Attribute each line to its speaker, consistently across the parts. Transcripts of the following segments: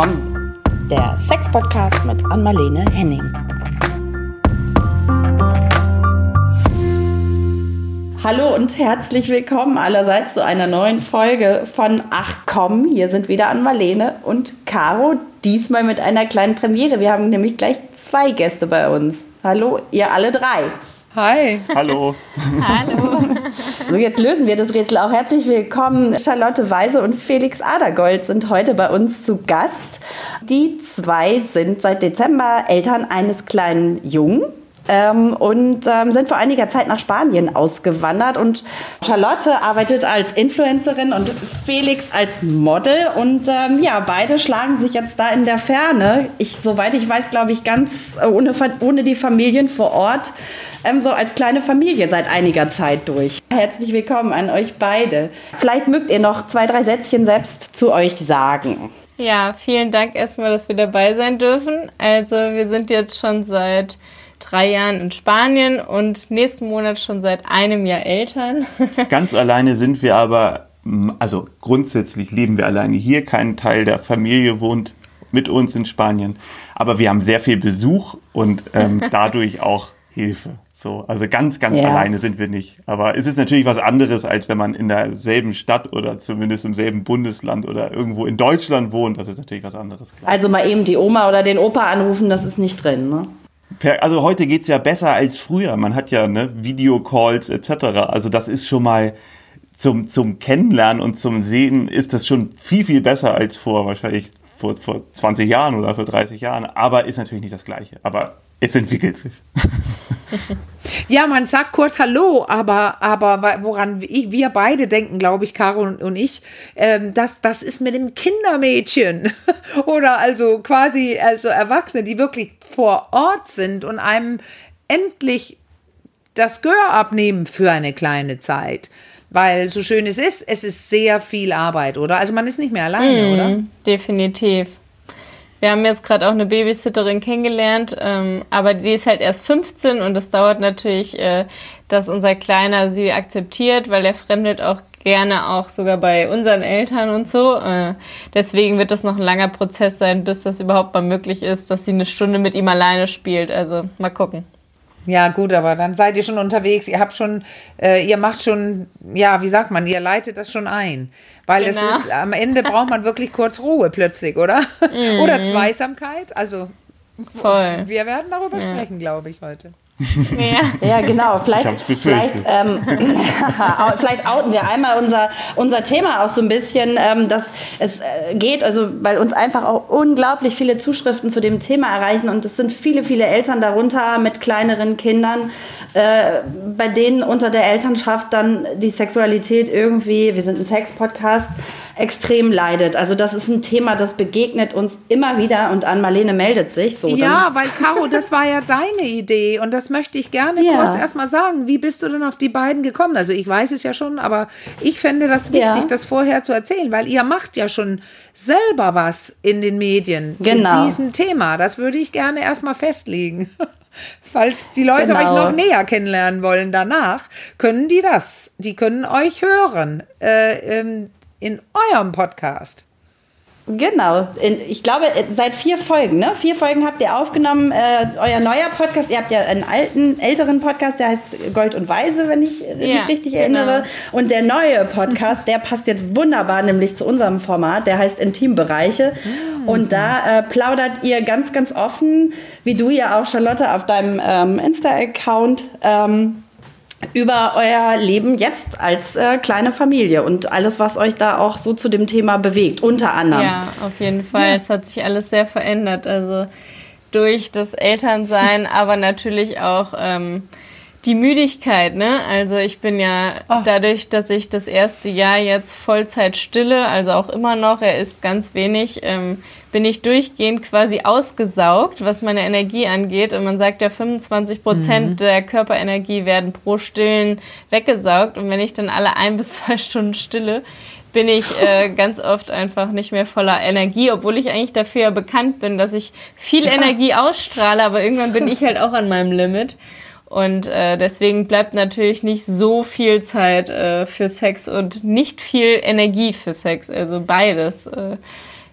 Speaker 1: komm, der Sex-Podcast mit Anmalene Henning. Hallo und herzlich willkommen allerseits zu einer neuen Folge von Ach komm, hier sind wieder Anmalene und Caro, diesmal mit einer kleinen Premiere. Wir haben nämlich gleich zwei Gäste bei uns. Hallo, ihr alle drei.
Speaker 2: Hi.
Speaker 3: Hallo.
Speaker 1: Hallo. So, jetzt lösen wir das Rätsel auch. Herzlich willkommen. Charlotte Weise und Felix Adergold sind heute bei uns zu Gast. Die zwei sind seit Dezember Eltern eines kleinen Jungen ähm, und ähm, sind vor einiger Zeit nach Spanien ausgewandert. Und Charlotte arbeitet als Influencerin und Felix als Model. Und ähm, ja, beide schlagen sich jetzt da in der Ferne. Ich, soweit ich weiß, glaube ich, ganz äh, ohne, ohne die Familien vor Ort. Ähm, so als kleine Familie seit einiger Zeit durch. Herzlich willkommen an euch beide. Vielleicht mögt ihr noch zwei, drei Sätzchen selbst zu euch sagen.
Speaker 2: Ja, vielen Dank erstmal, dass wir dabei sein dürfen. Also wir sind jetzt schon seit drei Jahren in Spanien und nächsten Monat schon seit einem Jahr Eltern.
Speaker 3: Ganz alleine sind wir aber, also grundsätzlich leben wir alleine hier. Kein Teil der Familie wohnt mit uns in Spanien. Aber wir haben sehr viel Besuch und ähm, dadurch auch Hilfe. So, also ganz, ganz ja. alleine sind wir nicht. Aber es ist natürlich was anderes, als wenn man in derselben Stadt oder zumindest im selben Bundesland oder irgendwo in Deutschland wohnt. Das ist natürlich was anderes.
Speaker 1: Klar. Also mal eben die Oma oder den Opa anrufen, das ist nicht drin, ne?
Speaker 3: Also heute geht's ja besser als früher. Man hat ja ne, Videocalls etc. Also das ist schon mal zum, zum Kennenlernen und zum Sehen ist das schon viel, viel besser als vor wahrscheinlich vor, vor 20 Jahren oder vor 30 Jahren. Aber ist natürlich nicht das Gleiche. Aber es entwickelt sich.
Speaker 4: Ja, man sagt kurz Hallo, aber, aber woran ich, wir beide denken, glaube ich, Caro und ich, ähm, dass das ist mit dem Kindermädchen oder also quasi also Erwachsene, die wirklich vor Ort sind und einem endlich das Gehör abnehmen für eine kleine Zeit. Weil so schön es ist, es ist sehr viel Arbeit, oder? Also man ist nicht mehr alleine, mm, oder?
Speaker 2: Definitiv. Wir haben jetzt gerade auch eine Babysitterin kennengelernt, ähm, aber die ist halt erst 15 und es dauert natürlich, äh, dass unser Kleiner sie akzeptiert, weil er fremdet auch gerne auch sogar bei unseren Eltern und so. Äh, deswegen wird das noch ein langer Prozess sein, bis das überhaupt mal möglich ist, dass sie eine Stunde mit ihm alleine spielt. Also mal gucken.
Speaker 4: Ja, gut, aber dann seid ihr schon unterwegs. Ihr habt schon, äh, ihr macht schon, ja, wie sagt man, ihr leitet das schon ein. Weil genau. es ist, am Ende braucht man wirklich kurz Ruhe plötzlich, oder? Mhm. oder Zweisamkeit. Also, Voll. wir werden darüber ja. sprechen, glaube ich, heute.
Speaker 1: Ja, ja genau. Vielleicht, vielleicht, ähm, vielleicht outen wir einmal unser, unser Thema auch so ein bisschen, ähm, dass es äh, geht, also weil uns einfach auch unglaublich viele Zuschriften zu dem Thema erreichen und es sind viele, viele Eltern darunter mit kleineren Kindern, äh, bei denen unter der Elternschaft dann die Sexualität irgendwie, wir sind ein Sex-Podcast, extrem leidet. Also das ist ein Thema, das begegnet uns immer wieder und an Marlene meldet sich. So,
Speaker 4: ja, weil Caro, das war ja deine Idee und das möchte ich gerne ja. kurz erstmal sagen. Wie bist du denn auf die beiden gekommen? Also ich weiß es ja schon, aber ich fände das wichtig, ja. das vorher zu erzählen, weil ihr macht ja schon selber was in den Medien genau. zu diesem Thema. Das würde ich gerne erstmal festlegen. Falls die Leute genau. euch noch näher kennenlernen wollen danach, können die das. Die können euch hören. Äh, ähm, in eurem Podcast.
Speaker 1: Genau. Ich glaube, seit vier Folgen, ne? Vier Folgen habt ihr aufgenommen. Äh, euer neuer Podcast, ihr habt ja einen alten, älteren Podcast, der heißt Gold und Weise, wenn ich ja, mich richtig genau. erinnere. Und der neue Podcast, der passt jetzt wunderbar nämlich zu unserem Format, der heißt Intimbereiche. Mhm. Und da äh, plaudert ihr ganz, ganz offen, wie du ja auch, Charlotte, auf deinem ähm, Insta-Account. Ähm, über euer Leben jetzt als äh, kleine Familie und alles, was euch da auch so zu dem Thema bewegt, unter anderem.
Speaker 2: Ja, auf jeden Fall. Ja. Es hat sich alles sehr verändert. Also durch das Elternsein, aber natürlich auch ähm, die Müdigkeit, ne? Also ich bin ja oh. dadurch, dass ich das erste Jahr jetzt Vollzeit stille, also auch immer noch, er ist ganz wenig, ähm, bin ich durchgehend quasi ausgesaugt, was meine Energie angeht. Und man sagt ja, 25 Prozent mhm. der Körperenergie werden pro Stillen weggesaugt. Und wenn ich dann alle ein bis zwei Stunden stille, bin ich äh, ganz oft einfach nicht mehr voller Energie, obwohl ich eigentlich dafür ja bekannt bin, dass ich viel Energie ausstrahle, aber irgendwann bin ich halt auch an meinem Limit. Und äh, deswegen bleibt natürlich nicht so viel Zeit äh, für Sex und nicht viel Energie für Sex. Also beides. Äh,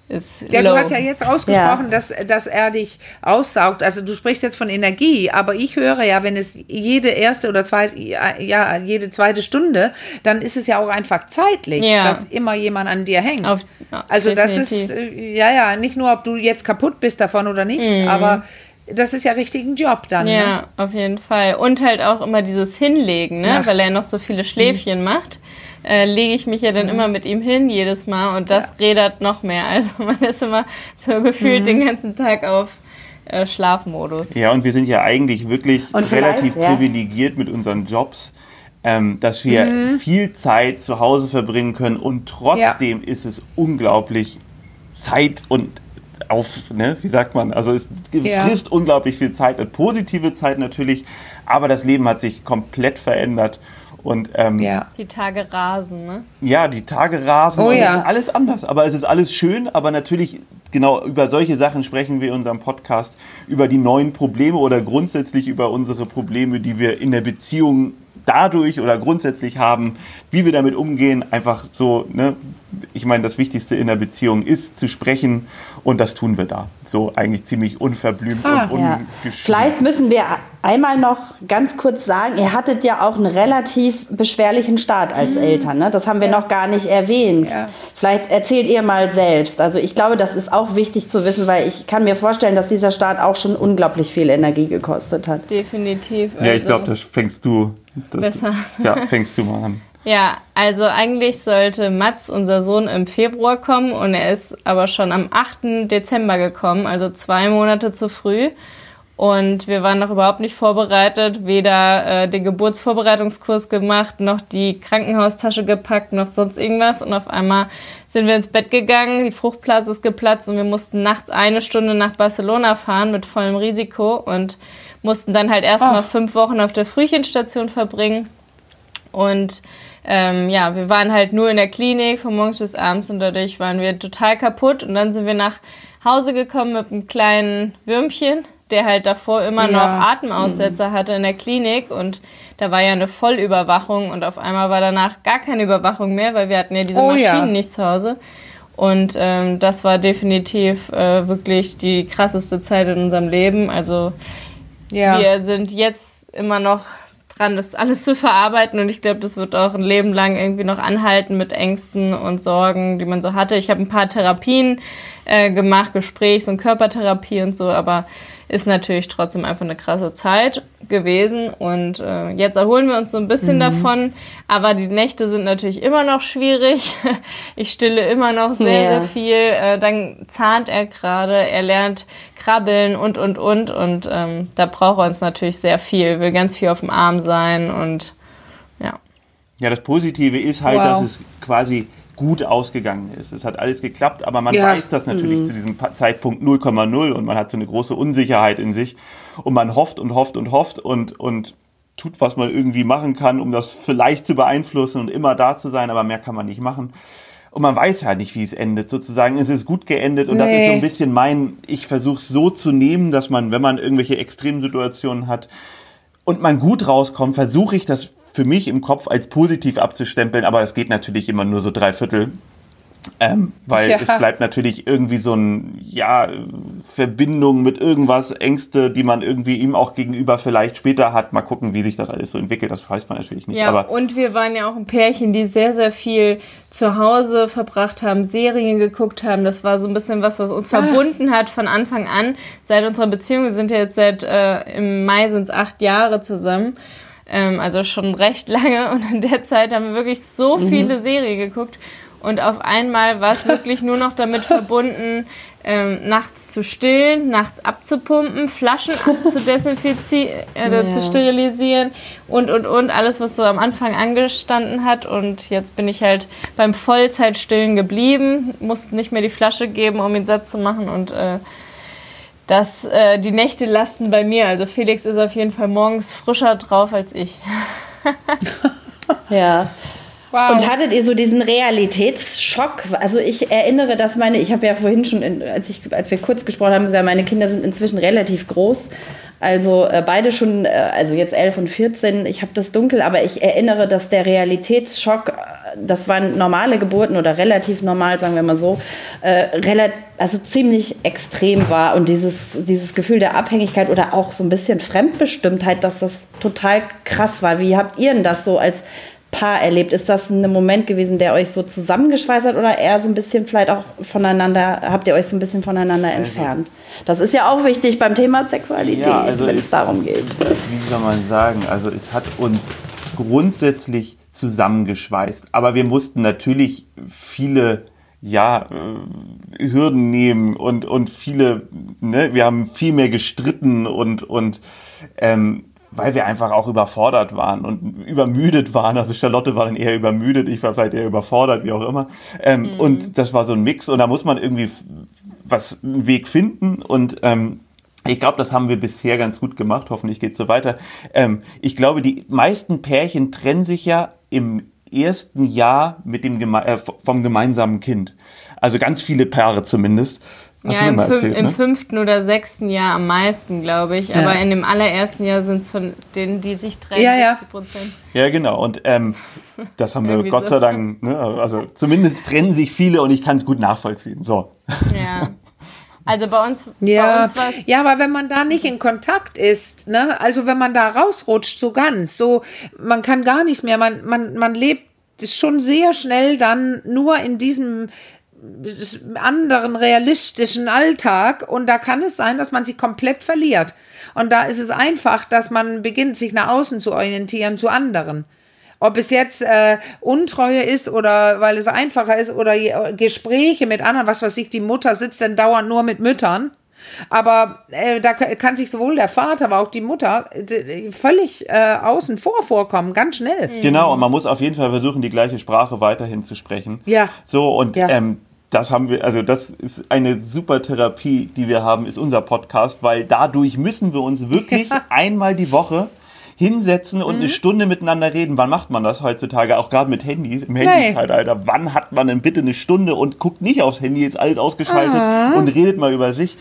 Speaker 4: ja,
Speaker 2: low.
Speaker 4: du hast ja jetzt ausgesprochen, ja. Dass, dass er dich aussaugt. Also du sprichst jetzt von Energie, aber ich höre ja, wenn es jede erste oder zweite, ja, jede zweite Stunde, dann ist es ja auch einfach zeitlich, ja. dass immer jemand an dir hängt. Auf, also definitiv. das ist, äh, ja, ja, nicht nur, ob du jetzt kaputt bist davon oder nicht, mhm. aber das ist ja richtig ein Job dann.
Speaker 2: Ja,
Speaker 4: ne?
Speaker 2: auf jeden Fall. Und halt auch immer dieses Hinlegen, ne? weil er noch so viele Schläfchen mhm. macht äh, lege ich mich ja dann mhm. immer mit ihm hin jedes Mal und das ja. rädert noch mehr. Also man ist immer so gefühlt mhm. den ganzen Tag auf äh, Schlafmodus.
Speaker 3: Ja, und wir sind ja eigentlich wirklich relativ ja. privilegiert mit unseren Jobs. Ähm, dass wir mhm. viel Zeit zu Hause verbringen können und trotzdem ja. ist es unglaublich Zeit und auf, ne, wie sagt man, also es frisst unglaublich viel Zeit, eine positive Zeit natürlich, aber das Leben hat sich komplett verändert und, ähm,
Speaker 2: ja. Die Tage rasen, ne?
Speaker 3: Ja, die Tage rasen.
Speaker 4: Oh, ja.
Speaker 3: alles anders. Aber es ist alles schön. Aber natürlich, genau über solche Sachen sprechen wir in unserem Podcast. Über die neuen Probleme oder grundsätzlich über unsere Probleme, die wir in der Beziehung dadurch oder grundsätzlich haben, wie wir damit umgehen. Einfach so, ne? Ich meine, das Wichtigste in der Beziehung ist zu sprechen. Und das tun wir da. So eigentlich ziemlich unverblümt ah, und
Speaker 1: ja. Vielleicht müssen wir einmal noch ganz kurz sagen, ihr hattet ja auch einen relativ beschwerlichen Start als mhm. Eltern. Ne? Das haben wir ja. noch gar nicht erwähnt. Ja. Vielleicht erzählt ihr mal selbst. Also ich glaube, das ist auch wichtig zu wissen, weil ich kann mir vorstellen, dass dieser Start auch schon unglaublich viel Energie gekostet hat.
Speaker 2: Definitiv.
Speaker 3: Also ja, ich glaube, das fängst du. Das, besser. Ja, fängst du mal an.
Speaker 2: Ja, also eigentlich sollte Mats, unser Sohn, im Februar kommen und er ist aber schon am 8. Dezember gekommen, also zwei Monate zu früh. Und wir waren noch überhaupt nicht vorbereitet, weder äh, den Geburtsvorbereitungskurs gemacht, noch die Krankenhaustasche gepackt, noch sonst irgendwas. Und auf einmal sind wir ins Bett gegangen, die Fruchtblase ist geplatzt und wir mussten nachts eine Stunde nach Barcelona fahren mit vollem Risiko und mussten dann halt erstmal fünf Wochen auf der Frühchenstation verbringen. Und ähm, ja, wir waren halt nur in der Klinik von morgens bis abends und dadurch waren wir total kaputt. Und dann sind wir nach Hause gekommen mit einem kleinen Würmchen der halt davor immer ja. noch Atemaussetzer hatte in der Klinik und da war ja eine Vollüberwachung und auf einmal war danach gar keine Überwachung mehr, weil wir hatten ja diese oh, Maschinen ja. nicht zu Hause. Und ähm, das war definitiv äh, wirklich die krasseste Zeit in unserem Leben. Also ja. wir sind jetzt immer noch dran, das alles zu verarbeiten und ich glaube, das wird auch ein Leben lang irgendwie noch anhalten mit Ängsten und Sorgen, die man so hatte. Ich habe ein paar Therapien äh, gemacht, Gesprächs- und Körpertherapie und so, aber ist natürlich trotzdem einfach eine krasse Zeit gewesen. Und äh, jetzt erholen wir uns so ein bisschen mhm. davon. Aber die Nächte sind natürlich immer noch schwierig. Ich stille immer noch sehr, yeah. sehr viel. Äh, dann zahnt er gerade, er lernt krabbeln und, und, und. Und ähm, da braucht er uns natürlich sehr viel. Will ganz viel auf dem Arm sein und ja.
Speaker 3: Ja, das Positive ist halt, wow. dass es quasi gut ausgegangen ist. Es hat alles geklappt, aber man ja. weiß das natürlich mhm. zu diesem Zeitpunkt 0,0 und man hat so eine große Unsicherheit in sich und man hofft und hofft und hofft und, und tut, was man irgendwie machen kann, um das vielleicht zu beeinflussen und immer da zu sein, aber mehr kann man nicht machen. Und man weiß halt nicht, wie es endet. Sozusagen es ist gut geendet und nee. das ist so ein bisschen mein, ich versuche es so zu nehmen, dass man, wenn man irgendwelche Extremsituationen hat und man gut rauskommt, versuche ich das für mich im Kopf als positiv abzustempeln, aber es geht natürlich immer nur so drei Viertel. Ähm, weil ja. es bleibt natürlich irgendwie so ein, ja, Verbindung mit irgendwas, Ängste, die man irgendwie ihm auch gegenüber vielleicht später hat. Mal gucken, wie sich das alles so entwickelt, das weiß man natürlich nicht.
Speaker 2: Ja, aber und wir waren ja auch ein Pärchen, die sehr, sehr viel zu Hause verbracht haben, Serien geguckt haben. Das war so ein bisschen was, was uns Ach. verbunden hat von Anfang an. Seit unserer Beziehung, wir sind ja jetzt seit, äh, im Mai sind es acht Jahre zusammen. Ähm, also schon recht lange. Und in der Zeit haben wir wirklich so mhm. viele Serien geguckt. Und auf einmal war es wirklich nur noch damit verbunden, ähm, nachts zu stillen, nachts abzupumpen, Flaschen abzudesinfizieren, äh, ja. zu sterilisieren und, und, und. Alles, was so am Anfang angestanden hat. Und jetzt bin ich halt beim Vollzeitstillen geblieben, musste nicht mehr die Flasche geben, um ihn satt zu machen. Und äh, dass äh, die Nächte lasten bei mir. Also Felix ist auf jeden Fall morgens frischer drauf als ich.
Speaker 1: ja. Wow. Und hattet ihr so diesen Realitätsschock? Also ich erinnere, dass meine, ich habe ja vorhin schon, in, als, ich, als wir kurz gesprochen haben, gesagt, meine Kinder sind inzwischen relativ groß. Also äh, beide schon, äh, also jetzt 11 und 14, ich habe das dunkel, aber ich erinnere, dass der Realitätsschock, äh, das waren normale Geburten oder relativ normal, sagen wir mal so, äh, also ziemlich extrem war und dieses, dieses Gefühl der Abhängigkeit oder auch so ein bisschen Fremdbestimmtheit, dass das total krass war. Wie habt ihr denn das so als Paar erlebt? Ist das ein Moment gewesen, der euch so zusammengeschweißt hat oder eher so ein bisschen vielleicht auch voneinander, habt ihr euch so ein bisschen voneinander also entfernt? Das ist ja auch wichtig beim Thema Sexualität, ja, also wenn es, darum geht.
Speaker 3: Wie soll man sagen? Also es hat uns grundsätzlich zusammengeschweißt, aber wir mussten natürlich viele ja, äh, Hürden nehmen und, und viele, ne, wir haben viel mehr gestritten und, und ähm, weil wir einfach auch überfordert waren und übermüdet waren. Also Charlotte war dann eher übermüdet, ich war vielleicht eher überfordert, wie auch immer. Ähm, mhm. Und das war so ein Mix und da muss man irgendwie was einen Weg finden und ähm, ich glaube, das haben wir bisher ganz gut gemacht. Hoffentlich geht's so weiter. Ähm, ich glaube, die meisten Pärchen trennen sich ja im ersten Jahr mit dem Geme äh, vom gemeinsamen Kind. Also ganz viele Paare zumindest.
Speaker 2: Hast ja, im, erzählt, im ne? fünften oder sechsten Jahr am meisten, glaube ich. Ja. Aber in dem allerersten Jahr sind es von denen, die sich trennen, ja, 70 Prozent.
Speaker 3: Ja, genau. Und ähm, das haben wir Gott sei Dank, ne? also zumindest trennen sich viele und ich kann es gut nachvollziehen. So.
Speaker 2: Ja. Also bei uns,
Speaker 4: ja,
Speaker 2: bei uns
Speaker 4: ja, aber wenn man da nicht in Kontakt ist, ne, also wenn man da rausrutscht, so ganz, so, man kann gar nicht mehr, man, man, man lebt schon sehr schnell dann nur in diesem anderen realistischen Alltag und da kann es sein, dass man sich komplett verliert. Und da ist es einfach, dass man beginnt, sich nach außen zu orientieren, zu anderen. Ob es jetzt äh, Untreue ist oder weil es einfacher ist oder Gespräche mit anderen, was weiß ich, die Mutter sitzt dann dauernd nur mit Müttern. Aber äh, da kann sich sowohl der Vater, aber auch die Mutter völlig äh, außen vor vorkommen, ganz schnell.
Speaker 3: Genau, und man muss auf jeden Fall versuchen, die gleiche Sprache weiterhin zu sprechen.
Speaker 4: Ja.
Speaker 3: So, und ja. Ähm, das haben wir, also das ist eine super Therapie, die wir haben, ist unser Podcast, weil dadurch müssen wir uns wirklich einmal die Woche hinsetzen und mhm. eine Stunde miteinander reden. Wann macht man das heutzutage? Auch gerade mit Handys, im Handyzeitalter. Wann hat man denn bitte eine Stunde und guckt nicht aufs Handy, jetzt alles ausgeschaltet Aha. und redet mal über sich?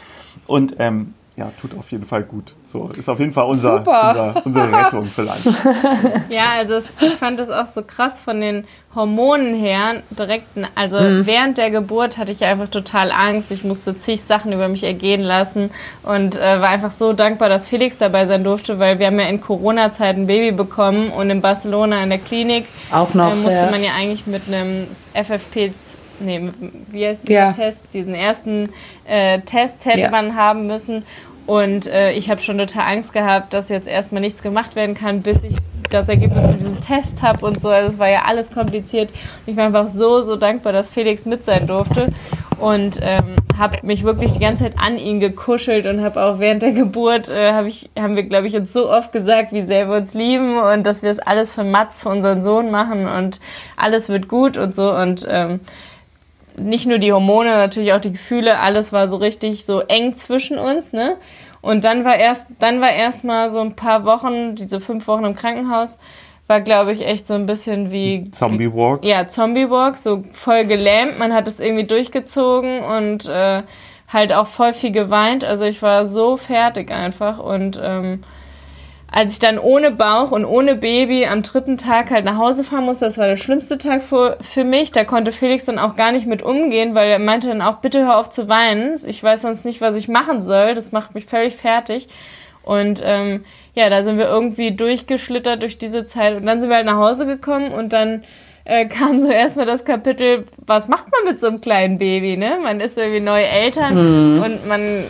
Speaker 3: Und ähm, ja, tut auf jeden Fall gut. So, ist auf jeden Fall unser, unser unsere Rettung vielleicht.
Speaker 2: Ja, also es, ich fand das auch so krass von den Hormonen her. Direkt, also mhm. während der Geburt hatte ich einfach total Angst. Ich musste zig Sachen über mich ergehen lassen und äh, war einfach so dankbar, dass Felix dabei sein durfte, weil wir haben ja in Corona-Zeit ein Baby bekommen und in Barcelona in der Klinik
Speaker 1: auch noch,
Speaker 2: äh, musste
Speaker 1: ja.
Speaker 2: man ja eigentlich mit einem FFP nee, wie heißt ja. Test? Diesen ersten äh, Test hätte ja. man haben müssen. Und äh, ich habe schon total Angst gehabt, dass jetzt erstmal nichts gemacht werden kann, bis ich das Ergebnis von diesem Test habe und so. Also es war ja alles kompliziert. Und ich war einfach so, so dankbar, dass Felix mit sein durfte. Und ähm, habe mich wirklich die ganze Zeit an ihn gekuschelt und habe auch während der Geburt, äh, hab ich, haben wir, glaube ich, uns so oft gesagt, wie sehr wir uns lieben und dass wir es alles für Mats, für unseren Sohn machen und alles wird gut und so. Und ähm, nicht nur die Hormone, natürlich auch die Gefühle, alles war so richtig so eng zwischen uns, ne? Und dann war erst, dann war erst mal so ein paar Wochen, diese fünf Wochen im Krankenhaus, war glaube ich echt so ein bisschen wie
Speaker 3: Zombie Walk.
Speaker 2: Ja, Zombie Walk, so voll gelähmt. Man hat es irgendwie durchgezogen und äh, halt auch voll viel geweint. Also ich war so fertig einfach und ähm, als ich dann ohne Bauch und ohne Baby am dritten Tag halt nach Hause fahren musste, das war der schlimmste Tag für, für mich. Da konnte Felix dann auch gar nicht mit umgehen, weil er meinte dann auch, bitte hör auf zu weinen. Ich weiß sonst nicht, was ich machen soll. Das macht mich völlig fertig. Und ähm, ja, da sind wir irgendwie durchgeschlittert durch diese Zeit. Und dann sind wir halt nach Hause gekommen und dann äh, kam so erstmal das Kapitel, was macht man mit so einem kleinen Baby, ne? Man ist irgendwie neue Eltern mhm. und man,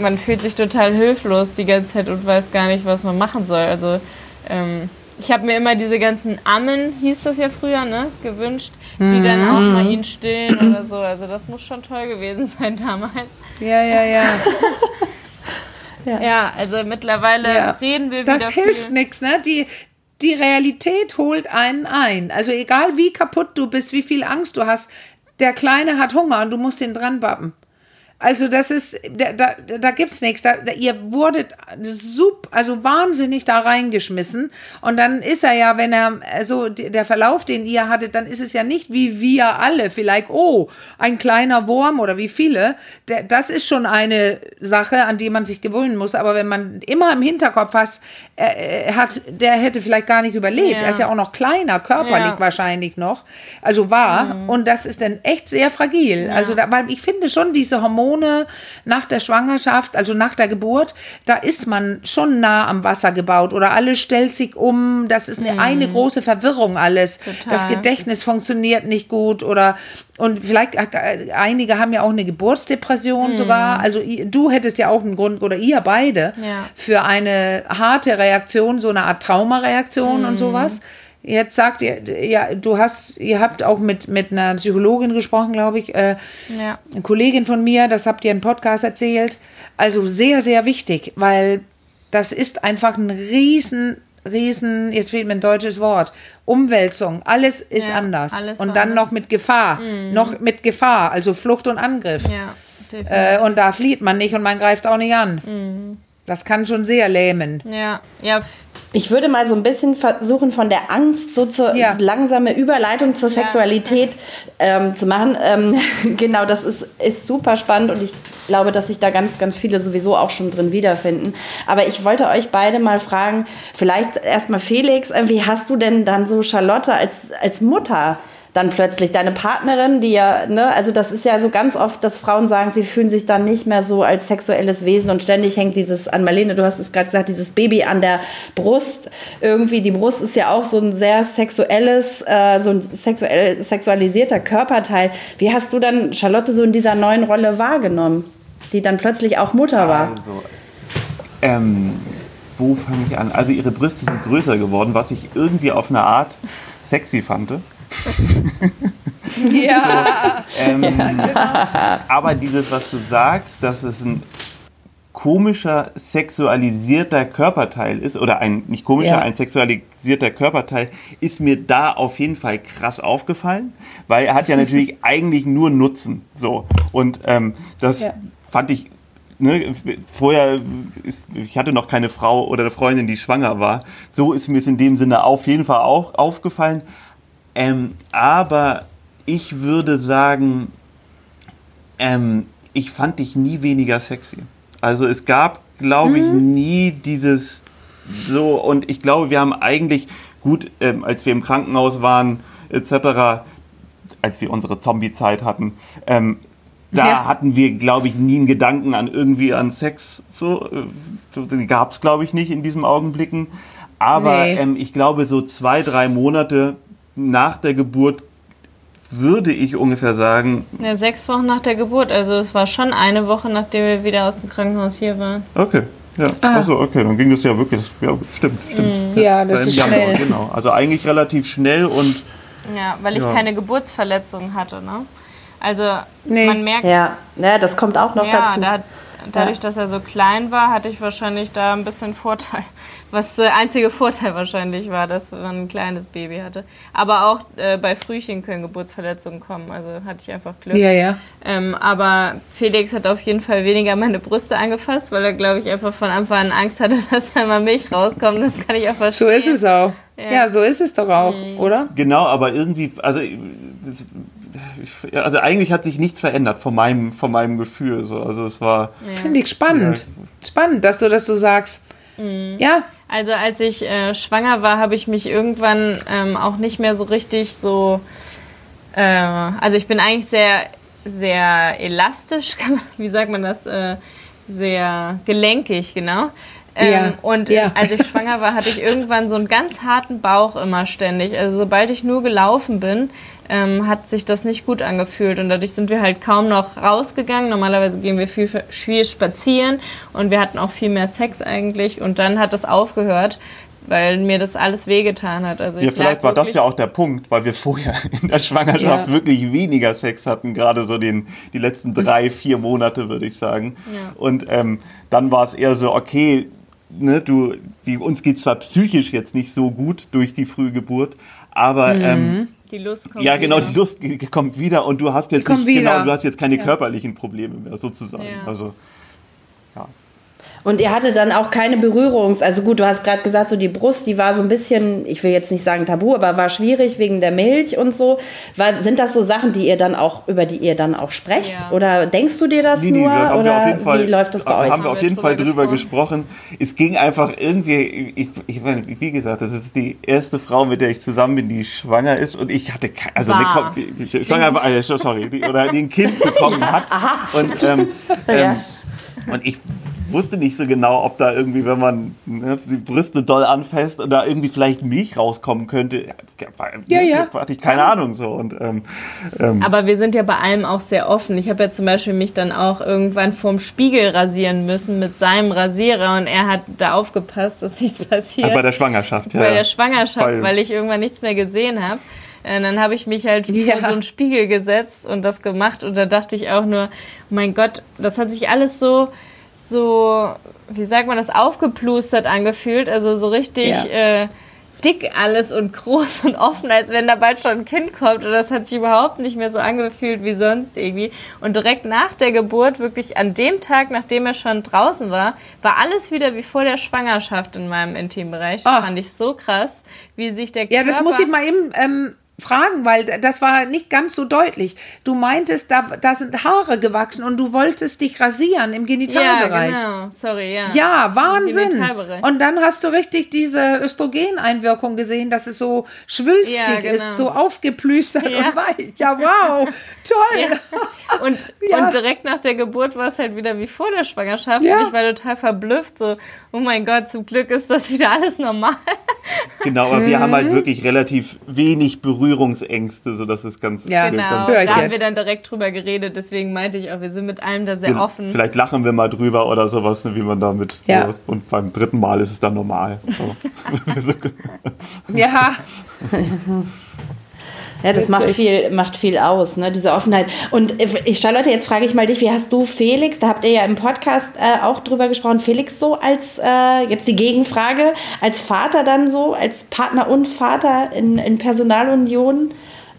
Speaker 2: man fühlt sich total hilflos die ganze Zeit und weiß gar nicht, was man machen soll. Also ähm, ich habe mir immer diese ganzen Ammen, hieß das ja früher, ne, gewünscht, die mhm. dann auch mal ihn stillen oder so. Also das muss schon toll gewesen sein damals.
Speaker 4: Ja, ja, ja.
Speaker 2: ja. ja. also mittlerweile ja. reden wir
Speaker 4: das
Speaker 2: wieder.
Speaker 4: Das hilft nichts, ne? Die, die Realität holt einen ein. Also egal wie kaputt du bist, wie viel Angst du hast, der Kleine hat Hunger und du musst ihn dran bappen. Also das ist, da, da, da gibt's nichts. Da, da, ihr wurdet super, also wahnsinnig da reingeschmissen. Und dann ist er ja, wenn er, also der Verlauf, den ihr hattet, dann ist es ja nicht wie wir alle, vielleicht, oh, ein kleiner Wurm oder wie viele. Das ist schon eine Sache, an die man sich gewöhnen muss. Aber wenn man immer im Hinterkopf hat, er, hat, der hätte vielleicht gar nicht überlebt. Ja. Er ist ja auch noch kleiner, körperlich ja. wahrscheinlich noch. Also war. Mhm. Und das ist dann echt sehr fragil. Ja. Also da, weil ich finde schon diese Hormone, Hormone nach der Schwangerschaft, also nach der Geburt, da ist man schon nah am Wasser gebaut oder alles stellt sich um. Das ist eine, mhm. eine große Verwirrung alles. Total. Das Gedächtnis funktioniert nicht gut oder und vielleicht äh, einige haben ja auch eine Geburtsdepression mhm. sogar. Also du hättest ja auch einen Grund oder ihr beide ja. für eine harte Reaktion, so eine Art Traumareaktion mhm. und sowas. Jetzt sagt ihr, ja, du hast, ihr habt auch mit, mit einer Psychologin gesprochen, glaube ich, äh, ja. eine Kollegin von mir, das habt ihr im Podcast erzählt. Also sehr, sehr wichtig, weil das ist einfach ein riesen, riesen, jetzt fehlt mir ein deutsches Wort, Umwälzung. Alles ist ja, anders. Alles und dann noch mit Gefahr, mhm. noch mit Gefahr, also Flucht und Angriff. Ja, äh, und da flieht man nicht und man greift auch nicht an. Mhm. Das kann schon sehr lähmen.
Speaker 2: Ja, ja,
Speaker 1: ich würde mal so ein bisschen versuchen, von der Angst so zur ja. langsame Überleitung zur Sexualität ähm, zu machen. Ähm, genau, das ist, ist super spannend und ich glaube, dass sich da ganz, ganz viele sowieso auch schon drin wiederfinden. Aber ich wollte euch beide mal fragen, vielleicht erstmal Felix, äh, wie hast du denn dann so Charlotte als, als Mutter dann plötzlich deine Partnerin, die ja, ne, also das ist ja so ganz oft, dass Frauen sagen, sie fühlen sich dann nicht mehr so als sexuelles Wesen und ständig hängt dieses an Marlene, du hast es gerade gesagt, dieses Baby an der Brust. Irgendwie, die Brust ist ja auch so ein sehr sexuelles, äh, so ein sexuell, sexualisierter Körperteil. Wie hast du dann Charlotte so in dieser neuen Rolle wahrgenommen, die dann plötzlich auch Mutter war? Also,
Speaker 3: ähm, wo fange ich an? Also ihre Brüste sind größer geworden, was ich irgendwie auf eine Art sexy fand. ja. So, ähm, ja genau. Aber dieses, was du sagst, dass es ein komischer sexualisierter Körperteil ist, oder ein, nicht komischer, ja. ein sexualisierter Körperteil, ist mir da auf jeden Fall krass aufgefallen, weil er hat ja natürlich eigentlich nur Nutzen. So. Und ähm, das ja. fand ich Ne, vorher, ist, ich hatte noch keine Frau oder eine Freundin, die schwanger war. So ist mir es in dem Sinne auf jeden Fall auch aufgefallen. Ähm, aber ich würde sagen, ähm, ich fand dich nie weniger sexy. Also es gab, glaube ich, mhm. nie dieses so und ich glaube, wir haben eigentlich gut, ähm, als wir im Krankenhaus waren etc., als wir unsere Zombie-Zeit hatten, ähm, da ja. hatten wir, glaube ich, nie einen Gedanken an irgendwie an Sex. So, äh, so gab es, glaube ich, nicht in diesen Augenblicken. Aber nee. ähm, ich glaube, so zwei, drei Monate nach der Geburt würde ich ungefähr sagen.
Speaker 2: Ja, sechs Wochen nach der Geburt. Also es war schon eine Woche, nachdem wir wieder aus dem Krankenhaus hier waren.
Speaker 3: Okay. Ja, ah. achso, okay, dann ging das ja wirklich, ja, stimmt, stimmt.
Speaker 4: Mhm. Ja, das ist Januar, schnell.
Speaker 3: Genau, also eigentlich relativ schnell und...
Speaker 2: Ja, weil ich ja. keine Geburtsverletzung hatte, ne? Also nee. man merkt...
Speaker 1: Ja. ja, das kommt auch noch
Speaker 2: ja,
Speaker 1: dazu.
Speaker 2: Da, dadurch, dass er so klein war, hatte ich wahrscheinlich da ein bisschen Vorteil. Was der einzige Vorteil wahrscheinlich war, dass man ein kleines Baby hatte. Aber auch äh, bei Frühchen können Geburtsverletzungen kommen. Also hatte ich einfach Glück.
Speaker 4: Ja, ja.
Speaker 2: Ähm, aber Felix hat auf jeden Fall weniger meine Brüste angefasst, weil er, glaube ich, einfach von Anfang an Angst hatte, dass da mal Milch rauskommt. Das kann ich auch verstehen.
Speaker 4: So ist es auch. Ja, ja so ist es doch auch, mhm. oder?
Speaker 3: Genau, aber irgendwie, also also eigentlich hat sich nichts verändert von meinem, von meinem Gefühl. So. Also es war.
Speaker 4: Ja. Finde ich spannend. Ja. Spannend, dass du das so sagst. Mhm. Ja.
Speaker 2: Also als ich äh, schwanger war, habe ich mich irgendwann ähm, auch nicht mehr so richtig so. Äh, also ich bin eigentlich sehr, sehr elastisch, man, wie sagt man das? Äh, sehr gelenkig, genau. Ähm, ja, und ja. als ich schwanger war, hatte ich irgendwann so einen ganz harten Bauch immer ständig. Also sobald ich nur gelaufen bin, ähm, hat sich das nicht gut angefühlt und dadurch sind wir halt kaum noch rausgegangen. Normalerweise gehen wir viel, viel spazieren und wir hatten auch viel mehr Sex eigentlich und dann hat das aufgehört, weil mir das alles wehgetan hat. Also
Speaker 3: ja, vielleicht war das ja auch der Punkt, weil wir vorher in der Schwangerschaft ja. wirklich weniger Sex hatten, gerade so den, die letzten drei, vier Monate, würde ich sagen. Ja. Und ähm, dann war es eher so, okay, ne, du, wie, uns geht zwar psychisch jetzt nicht so gut durch die Frühgeburt, aber mhm. ähm,
Speaker 2: Die Lust kommt
Speaker 3: Ja, genau,
Speaker 2: wieder.
Speaker 3: die Lust kommt wieder und du hast jetzt nicht, genau, du hast jetzt keine körperlichen Probleme mehr sozusagen.
Speaker 2: Ja.
Speaker 3: Also
Speaker 1: Und ihr hattet dann auch keine Berührungs-, also gut, du hast gerade gesagt, so die Brust, die war so ein bisschen, ich will jetzt nicht sagen tabu, aber war schwierig wegen der Milch und so. War, sind das so Sachen, die ihr dann auch, über die ihr dann auch sprecht?
Speaker 2: Ja.
Speaker 1: Oder denkst du dir das
Speaker 3: Nee, nee,
Speaker 1: nur?
Speaker 3: da haben
Speaker 1: oder
Speaker 3: auf jeden Fall,
Speaker 1: wie läuft das bei
Speaker 3: da
Speaker 1: euch?
Speaker 3: haben wir auf jeden Fall
Speaker 2: drüber
Speaker 3: drüber gesprochen. Es ging einfach irgendwie, ich, ich meine, wie gesagt, das ist die erste Frau, mit der ich zusammen bin, die schwanger ist und ich hatte, kein, also eine,
Speaker 2: War.
Speaker 3: Die- schwanger war, sorry, die, oder die ein Kind bekommen hat und ähm,
Speaker 1: Ja.
Speaker 3: ähm, und ich wusste nicht so genau, ob da irgendwie, wenn man ne, die Brüste doll anfasst, da irgendwie vielleicht Milch rauskommen könnte.
Speaker 4: Ja, ja.
Speaker 3: Hatte ich keine Ahnung so und ähm, ähm,
Speaker 2: Aber wir sind ja bei allem auch sehr offen. Ich habe ja zum Beispiel mich dann auch irgendwann vorm Spiegel rasieren müssen mit seinem Rasierer und er hat da aufgepasst, dass nichts passiert.
Speaker 3: bei der Schwangerschaft, ja.
Speaker 2: bei der Schwangerschaft,
Speaker 3: Weil-
Speaker 2: weil ich irgendwann nichts mehr gesehen habe. Äh, Dann habe ich mich halt
Speaker 4: Ja.
Speaker 2: vor so einen Spiegel gesetzt und das gemacht und da dachte ich auch nur, oh mein Gott, das hat sich alles so, so, wie sagt man das, aufgeplustert angefühlt, also so richtig
Speaker 4: Ja.
Speaker 2: äh, dick alles und groß und offen, als wenn da bald schon ein Kind kommt und das hat sich überhaupt nicht mehr so angefühlt wie sonst irgendwie. Und direkt nach der Geburt, wirklich an dem Tag, nachdem er schon draußen war, war alles wieder wie vor der Schwangerschaft in meinem Intimbereich. Das
Speaker 4: Ah.
Speaker 2: fand ich so krass, wie sich der
Speaker 4: Ja,
Speaker 2: Körper...
Speaker 4: das muss ich mal eben ähm, fragen, weil das war nicht ganz so deutlich. Du meintest, da, da sind Haare gewachsen und du wolltest dich rasieren im
Speaker 2: Ja,
Speaker 4: Genitalbereich.
Speaker 2: genau. Sorry, ja.
Speaker 4: Ja, Wahnsinn. Und dann hast du richtig diese Östrogeneinwirkung gesehen, dass es so schwülstig
Speaker 2: Ja, genau.
Speaker 4: ist, so aufgeplüstert
Speaker 2: Ja.
Speaker 4: und weich. Ja, wow, toll.
Speaker 2: Ja. Und,
Speaker 4: Ja.
Speaker 2: und direkt nach der Geburt war es halt wieder wie vor der Schwangerschaft.
Speaker 4: Ja.
Speaker 2: Und ich war total verblüfft. So, oh mein Gott, zum Glück ist das wieder alles normal.
Speaker 3: Genau, aber wir haben
Speaker 4: Mhm.
Speaker 3: halt wirklich relativ wenig Berührungsängste, so dass es ganz,
Speaker 4: Ja.
Speaker 2: Genau,
Speaker 3: ganz
Speaker 2: da haben
Speaker 4: jetzt.
Speaker 2: wir dann direkt drüber geredet. Deswegen meinte ich auch, wir sind mit allem da sehr
Speaker 3: wir-
Speaker 2: offen.
Speaker 3: Vielleicht lachen wir mal drüber oder sowas, ne, wie man damit.
Speaker 4: Ja.
Speaker 3: So, und beim dritten Mal ist es dann normal. So.
Speaker 4: Ja,
Speaker 1: Ja, das macht viel, macht viel aus, ne, diese Offenheit. Und äh, ich, Charlotte, jetzt frage ich mal dich, wie hast du Felix, da habt ihr ja im Podcast äh, auch drüber gesprochen, Felix so als, äh, jetzt die Gegenfrage, als Vater dann so, als Partner und Vater in, in Personalunion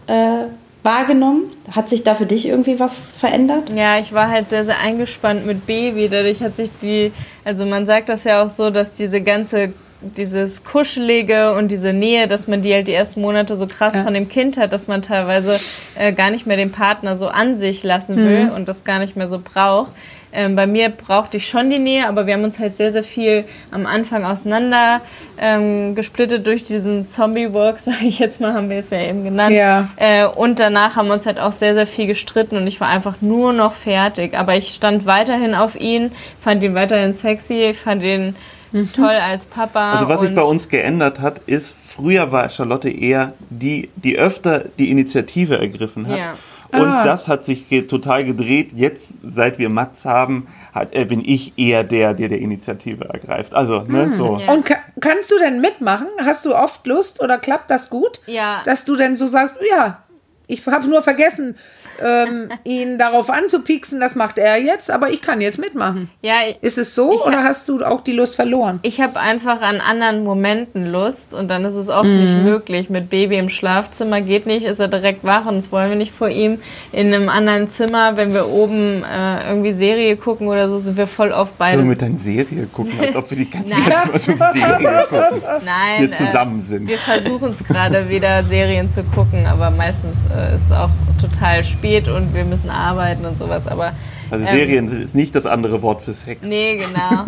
Speaker 1: äh, wahrgenommen? Hat sich da für dich irgendwie was verändert?
Speaker 2: Ja, ich war halt sehr, sehr eingespannt mit Baby. Dadurch hat sich die, also man sagt das ja auch so, dass diese ganze, dieses Kuschelige und diese Nähe, dass man die halt die ersten Monate so krass
Speaker 4: Ja.
Speaker 2: von dem Kind hat, dass man teilweise äh, gar nicht mehr den Partner so an sich lassen will und das gar nicht mehr so braucht. Ähm, bei mir brauchte ich schon die Nähe, aber wir haben uns halt sehr, sehr viel am Anfang auseinander ähm, gesplittet durch diesen Zombie-Walk, sage ich jetzt mal, haben wir es ja eben genannt.
Speaker 4: Ja.
Speaker 2: Äh, und danach haben wir uns halt auch sehr, sehr viel gestritten und ich war einfach nur noch fertig. Aber ich stand weiterhin auf ihn, fand ihn weiterhin sexy, fand ihn toll als Papa.
Speaker 3: Also was sich bei uns geändert hat, ist, früher war Charlotte eher die, die öfter die Initiative ergriffen hat.
Speaker 2: Ja.
Speaker 3: Und
Speaker 4: Ah.
Speaker 3: das hat sich ge total gedreht. Jetzt, seit wir Mats haben, hat, äh, bin ich eher der, der der Initiative ergreift. Also, ne, so.
Speaker 2: Ja.
Speaker 4: und ka kannst du denn mitmachen? Hast du oft Lust oder klappt das gut?
Speaker 2: Ja.
Speaker 4: Dass du denn so sagst, ja, ich habe nur vergessen, ähm, ihn darauf anzupiksen, das macht er jetzt, aber ich kann jetzt mitmachen.
Speaker 2: Ja, ich-
Speaker 4: Ist es so
Speaker 2: Ich hab-
Speaker 4: oder hast du auch die Lust verloren?
Speaker 2: Ich habe einfach an anderen Momenten Lust und dann ist es oft
Speaker 4: Mhm.
Speaker 2: nicht möglich. Mit Baby im Schlafzimmer geht nicht, ist er direkt wach und das wollen wir nicht vor ihm. In einem anderen Zimmer, wenn wir oben äh, irgendwie Serie gucken oder so, sind wir voll oft beide.
Speaker 3: Wir mit deiner Serie gucken, als ob wir die ganze. Zeit immer so Serie gucken.
Speaker 2: Nein,
Speaker 3: wir zusammen sind.
Speaker 2: Äh, wir versuchen es gerade wieder Serien zu gucken, aber meistens äh, ist es auch total spät und wir müssen arbeiten und sowas. Aber
Speaker 3: Also
Speaker 2: ähm,
Speaker 3: Serien ist nicht das andere Wort für Sex.
Speaker 2: Nee, genau.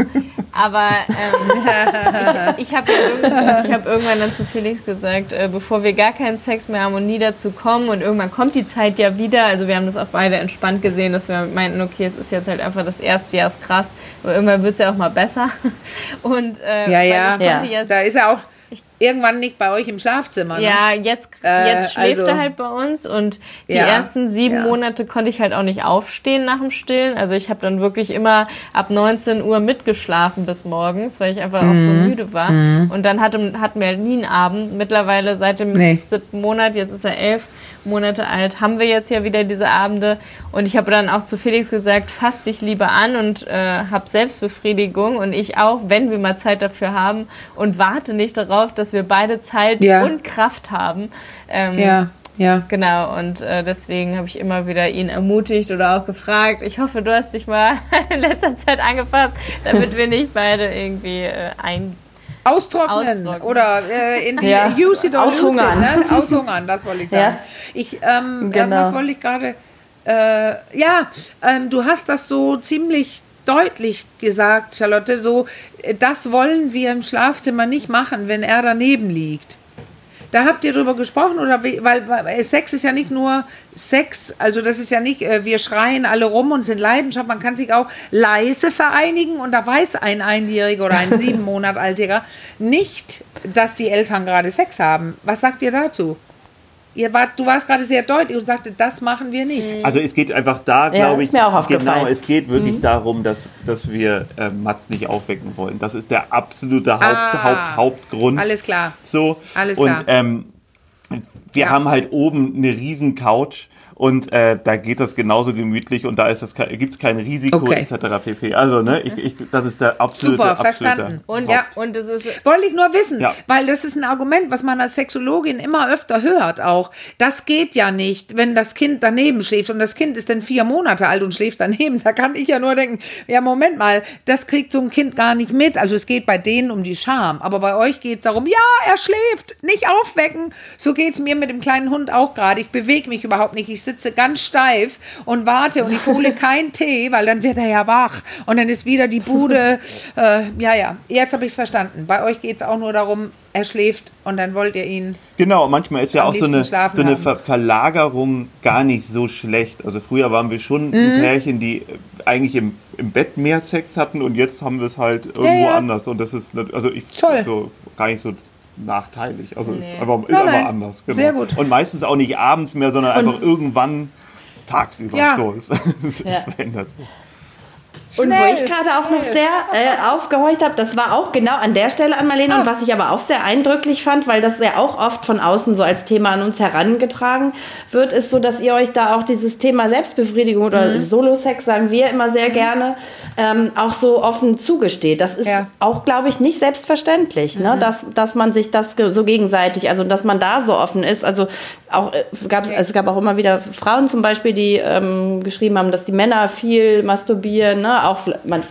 Speaker 2: Aber ähm, ich, ich habe ja irgendwann, ich hab irgendwann dann zu Felix gesagt, äh, bevor wir gar keinen Sex mehr haben und nie dazu kommen und irgendwann kommt die Zeit ja wieder. Also wir haben das auch beide entspannt gesehen, dass wir meinten, okay, es ist jetzt halt einfach das erste Jahr, ist krass, aber irgendwann wird es ja auch mal besser. Und äh,
Speaker 4: Ja, ja.
Speaker 1: Ja.
Speaker 2: ja
Speaker 4: Da ist er auch irgendwann nicht bei euch im Schlafzimmer. Ne?
Speaker 2: ja, jetzt,
Speaker 4: Äh,
Speaker 2: jetzt schläft
Speaker 4: also-
Speaker 2: er halt bei uns und die
Speaker 4: Ja,
Speaker 2: ersten sieben
Speaker 4: ja.
Speaker 2: Monate konnte ich halt auch nicht aufstehen nach dem Stillen. Also ich habe dann wirklich immer ab 19 Uhr mitgeschlafen bis morgens, weil ich einfach auch
Speaker 4: Mhm.
Speaker 2: so müde war. Und dann hatte, hatten wir halt nie einen Abend. Mittlerweile seit dem
Speaker 4: Nee.
Speaker 2: siebten Monat, jetzt ist er elf Monate alt, haben wir jetzt ja wieder diese Abende. Und ich habe dann auch zu Felix gesagt, fass dich lieber an und äh, hab Selbstbefriedigung und ich auch, wenn wir mal Zeit dafür haben und warte nicht darauf, dass wir beide Zeit
Speaker 4: Ja.
Speaker 2: und Kraft haben. Ähm,
Speaker 4: Ja.
Speaker 2: Ja. Genau, und äh, deswegen habe ich immer wieder ihn ermutigt oder auch gefragt. Ich hoffe, du hast dich mal in letzter Zeit angepasst, damit wir nicht beide irgendwie äh, ein
Speaker 4: Austrocknen, Austrocknen. oder äh, in die ja. use it or Aushungern. Lose it, ne? Aushungern, das wollte ich sagen. Ja. Ich, ähm, genau. was wollte ich gerade, äh, ja, ähm, du hast das so ziemlich deutlich gesagt, Charlotte, so, äh, das wollen wir im Schlafzimmer nicht machen, wenn er daneben liegt. Da habt ihr drüber gesprochen oder wie, weil, weil, Sex ist ja nicht nur Sex, also das ist ja nicht, äh, wir schreien alle rum und sind Leidenschaft, man kann sich auch leise vereinigen und da weiß ein Einjähriger oder ein sieben Monat altiger nicht, dass die Eltern gerade Sex haben. Was sagt ihr dazu? Ihr wart, du warst gerade sehr deutlich und sagte, das machen wir nicht.
Speaker 3: Also es geht einfach da, ja, glaube ich, mir auch aufgefallen. genau, es geht wirklich mhm. darum, dass, dass wir äh, Mats nicht aufwecken wollen. Das ist der absolute Haupt, ah, Haupt, Hauptgrund.
Speaker 4: Alles klar.
Speaker 3: So. Alles klar. Und ähm, wir ja. haben halt oben eine riesen Couch und äh, da geht das genauso gemütlich und da ist das gibt es kein Risiko okay. etc. pp. Also ne, ich, ich, das ist der absolute Super, verstanden.
Speaker 4: Und ja, und das ist wollte ich nur wissen, ja. weil das ist ein Argument, was man als Sexologin immer öfter hört. Auch das geht ja nicht, wenn das Kind daneben schläft und das Kind ist dann vier Monate alt und schläft daneben. Da kann ich ja nur denken, ja Moment mal, das kriegt so ein Kind gar nicht mit. Also es geht bei denen um die Scham, aber bei euch geht es darum, ja, er schläft, nicht aufwecken. So geht es mir mit dem kleinen Hund auch gerade. Ich bewege mich überhaupt nicht. Ich sitze ganz steif und warte und ich hole keinen Tee, weil dann wird er ja wach und dann ist wieder die Bude. Äh, ja, ja, jetzt habe ich es verstanden. Bei euch geht es auch nur darum, er schläft und dann wollt ihr ihn.
Speaker 3: Genau, manchmal ist ja auch so eine, so eine Ver Verlagerung gar nicht so schlecht. Also früher waren wir schon mhm. ein Pärchen, die eigentlich im, im Bett mehr Sex hatten und jetzt haben wir es halt irgendwo ja, ja. anders. Und das ist, also ich Toll. so gar nicht so nachteilig. Also nee. ist einfach, ist nein, einfach anders. Genau. Sehr gut. Und meistens auch nicht abends mehr, sondern und einfach irgendwann tagsüber. Ja. So, es, es
Speaker 1: ja. verändert sich. Und wo ich gerade auch noch sehr äh, aufgehorcht habe, das war auch genau an der Stelle an Marlene. Ah. Und was ich aber auch sehr eindrücklich fand, weil das ja auch oft von außen so als Thema an uns herangetragen wird, ist so, dass ihr euch da auch dieses Thema Selbstbefriedigung oder mhm. Solo-Sex, sagen wir immer sehr mhm. gerne, ähm, auch so offen zugesteht. Das ist ja. auch, glaube ich, nicht selbstverständlich, ne? mhm. ne? dass, dass man sich das so gegenseitig, also dass man da so offen ist. Also auch äh, gab es, es gab auch immer wieder Frauen zum Beispiel, die ähm, geschrieben haben, dass die Männer viel masturbieren, ne? Auch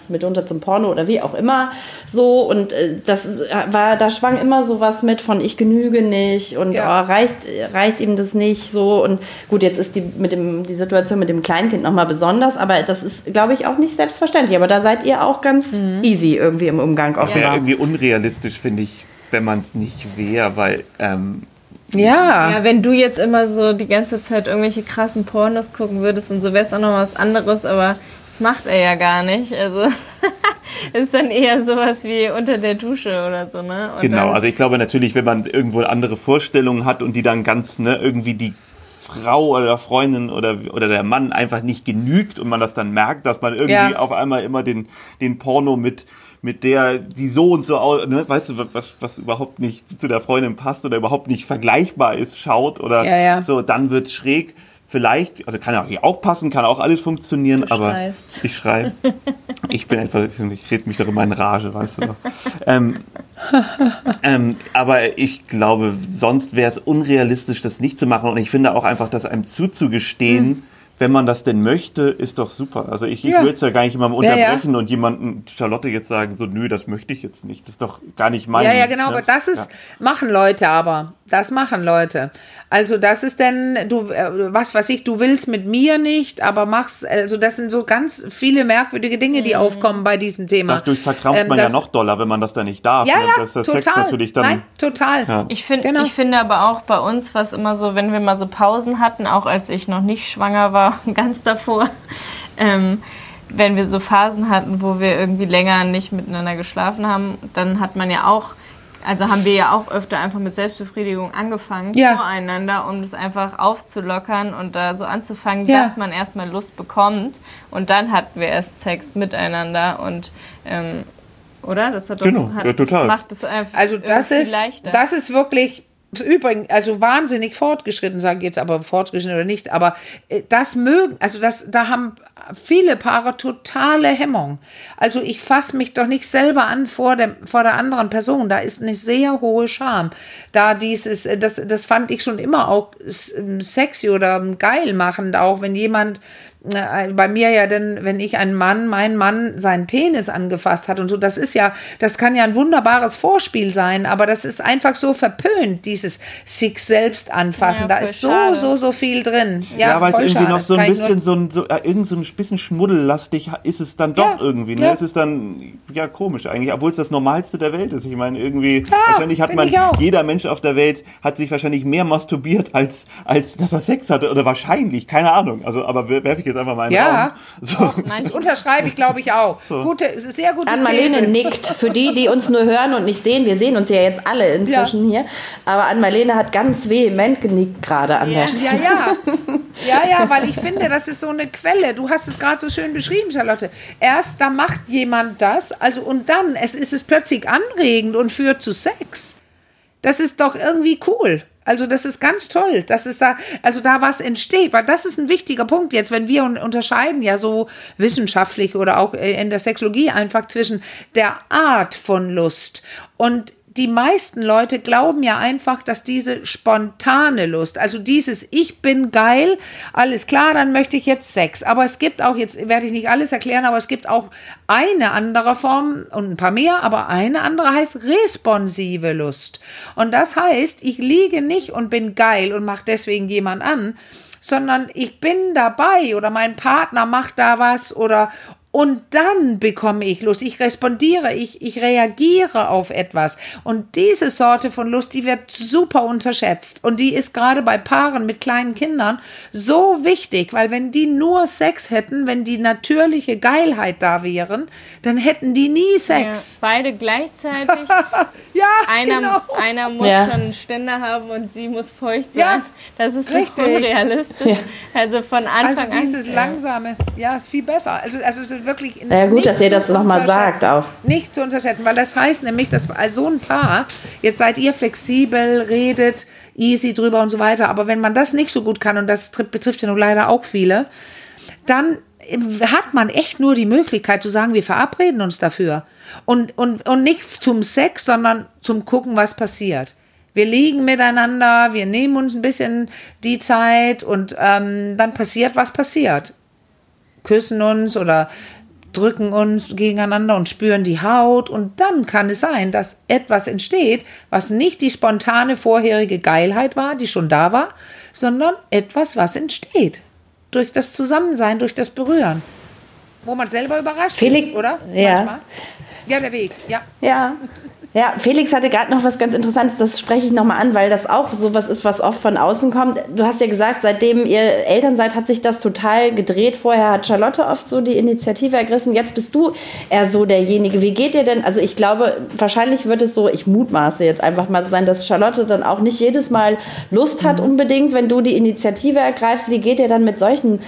Speaker 1: mitunter zum Porno oder wie auch immer so. Und äh, das war, da schwang immer so was mit von ich genüge nicht und ja. oh, reicht, reicht ihm das nicht so. Und gut, jetzt ist die, mit dem, die Situation mit dem Kleinkind nochmal besonders, aber das ist, glaube ich, auch nicht selbstverständlich. Aber da seid ihr auch ganz mhm. easy irgendwie im Umgang
Speaker 3: offenbar. Ja, irgendwie unrealistisch, finde ich, wenn man es nicht wäre, weil ähm,
Speaker 2: ja. Ja, wenn du jetzt immer so die ganze Zeit irgendwelche krassen Pornos gucken würdest und so wäre es auch noch was anderes, aber das macht er ja gar nicht. Also ist dann eher sowas wie unter der Dusche oder so, ne?
Speaker 3: Und genau, also ich glaube natürlich, wenn man irgendwo andere Vorstellungen hat und die dann ganz, ne, irgendwie die Frau oder Freundin oder, oder der Mann einfach nicht genügt und man das dann merkt, dass man irgendwie ja. auf einmal immer den, den Porno mit mit der die so und so aus, ne, weißt du, was, was überhaupt nicht zu der Freundin passt oder überhaupt nicht vergleichbar ist, schaut oder ja, ja. so, dann wird schräg. Vielleicht, also kann ja auch passen, kann auch alles funktionieren, du aber schreist. ich schreibe. Ich bin einfach, ich rede mich doch immer in Rage, weißt du doch. ähm, ähm, aber ich glaube, sonst wäre es unrealistisch, das nicht zu machen. Und ich finde auch einfach, das einem zuzugestehen, mhm wenn man das denn möchte, ist doch super. Also ich, ich ja. würde es ja gar nicht jemandem unterbrechen ja, ja. und jemanden, Charlotte jetzt sagen, so, nö, das möchte ich jetzt nicht. Das ist doch gar nicht mein.
Speaker 4: Ja, ja, genau, ne? aber das ist, machen Leute aber. Das machen Leute. Also das ist denn, du, äh, was weiß ich, du willst mit mir nicht, aber machst, also das sind so ganz viele merkwürdige Dinge, die mhm. aufkommen bei diesem Thema.
Speaker 3: Dadurch verkrampft ähm, man ja noch doller, wenn man das da nicht darf.
Speaker 4: Ja, ne? ja, das ist total. Sex natürlich dann. Nein, total.
Speaker 2: Ja. Ich, find, genau. ich finde aber auch bei uns, was immer so, wenn wir mal so Pausen hatten, auch als ich noch nicht schwanger war, ganz davor, ähm, wenn wir so Phasen hatten, wo wir irgendwie länger nicht miteinander geschlafen haben, dann hat man ja auch also haben wir ja auch öfter einfach mit Selbstbefriedigung angefangen ja. voreinander, um das einfach aufzulockern und da so anzufangen, ja. dass man erstmal Lust bekommt und dann hatten wir erst Sex miteinander und ähm, oder? Das hat doch,
Speaker 3: genau, hat, ja, total.
Speaker 2: Das macht es einfach
Speaker 4: also das ist, leichter. Das ist wirklich Übrigens, also wahnsinnig fortgeschritten, sage ich jetzt aber fortgeschritten oder nicht, aber äh, das mögen, also das, da haben viele Paare totale Hemmung. Also ich fasse mich doch nicht selber an vor, dem, vor der anderen Person. Da ist eine sehr hohe Scham. Da dieses, das, das fand ich schon immer auch sexy oder geil machend, auch wenn jemand äh, bei mir ja denn, wenn ich einen Mann, mein Mann seinen Penis angefasst hat und so, das ist ja, das kann ja ein wunderbares Vorspiel sein, aber das ist einfach so verpönt, dieses sich selbst anfassen. Ja, da ist so, schade. so, so viel drin.
Speaker 3: Ja, ja weil es irgendwie schade. noch so ein bisschen so ein, so, äh, irgend so ein bisschen schmuddellastig ist es dann doch ja, irgendwie. Ne? Ja. Es ist dann, ja, komisch eigentlich, obwohl es das Normalste der Welt ist. Ich meine, irgendwie, wahrscheinlich hat man, jeder Mensch auf der Welt hat sich wahrscheinlich mehr masturbiert, als, als dass er Sex hatte. Oder wahrscheinlich, keine Ahnung. Also, aber werfe ich jetzt einfach mal einen
Speaker 4: ja, Raum. So. Doch, das unterschreibe ich, glaube ich, auch. So. Gute, sehr gute
Speaker 1: Ann-Marlene nickt. Für die, die uns nur hören und nicht sehen, wir sehen uns ja jetzt alle inzwischen ja. hier, aber Ann-Marlene hat ganz vehement genickt gerade an
Speaker 4: ja.
Speaker 1: der Stelle.
Speaker 4: Ja, ja. Ja, ja, weil ich finde, das ist so eine Quelle. Du hast es gerade so schön beschrieben, Charlotte. Erst da macht jemand das, also und dann es ist es plötzlich anregend und führt zu Sex. Das ist doch irgendwie cool. Also das ist ganz toll, dass es da, also da was entsteht, weil das ist ein wichtiger Punkt jetzt, wenn wir unterscheiden ja so wissenschaftlich oder auch äh, in der Sexologie einfach zwischen der Art von Lust und die meisten Leute glauben ja einfach, dass diese spontane Lust, also dieses Ich bin geil, alles klar, dann möchte ich jetzt Sex. Aber es gibt auch, jetzt werde ich nicht alles erklären, aber es gibt auch eine andere Form und ein paar mehr, aber eine andere heißt responsive Lust. Und das heißt, ich liege nicht und bin geil und mache deswegen jemand an, sondern ich bin dabei oder mein Partner macht da was oder und dann bekomme ich Lust. Ich respondiere, ich, ich reagiere auf etwas. Und diese Sorte von Lust, die wird super unterschätzt. Und die ist gerade bei Paaren mit kleinen Kindern so wichtig, weil wenn die nur Sex hätten, wenn die natürliche Geilheit da wären, dann hätten die nie Sex.
Speaker 2: Ja, beide gleichzeitig. ja, einer, genau. einer muss ja. schon einen Ständer haben und sie muss feucht sein. Ja, das ist richtig unrealistisch. Ja. Also von Anfang
Speaker 4: an. Also dieses an, langsame, ja, ist viel besser. Also, also wirklich
Speaker 1: ja, gut, dass ihr das nochmal sagt auch.
Speaker 4: Nicht zu unterschätzen, weil das heißt nämlich, dass als so ein Paar, jetzt seid ihr flexibel, redet easy drüber und so weiter, aber wenn man das nicht so gut kann, und das betrifft ja nun leider auch viele, dann hat man echt nur die Möglichkeit zu sagen, wir verabreden uns dafür. Und, und, und nicht zum Sex, sondern zum Gucken, was passiert. Wir liegen miteinander, wir nehmen uns ein bisschen die Zeit und ähm, dann passiert, was passiert. Küssen uns oder drücken uns gegeneinander und spüren die Haut und dann kann es sein, dass etwas entsteht, was nicht die spontane vorherige Geilheit war, die schon da war, sondern etwas, was entsteht. Durch das Zusammensein, durch das Berühren. Wo man selber überrascht
Speaker 1: Felix,
Speaker 4: ist, oder?
Speaker 1: Ja. Manchmal.
Speaker 4: Ja, der Weg, ja.
Speaker 1: Ja. Ja, Felix hatte gerade noch was ganz Interessantes, das spreche ich nochmal an, weil das auch so was ist, was oft von außen kommt. Du hast ja gesagt, seitdem ihr Eltern seid, hat sich das total gedreht. Vorher hat Charlotte oft so die Initiative ergriffen. Jetzt bist du eher so derjenige. Wie geht dir denn? Also ich glaube, wahrscheinlich wird es so, ich mutmaße jetzt einfach mal so sein, dass Charlotte dann auch nicht jedes Mal Lust hat mhm. unbedingt, wenn du die Initiative ergreifst. Wie geht ihr dann mit solchen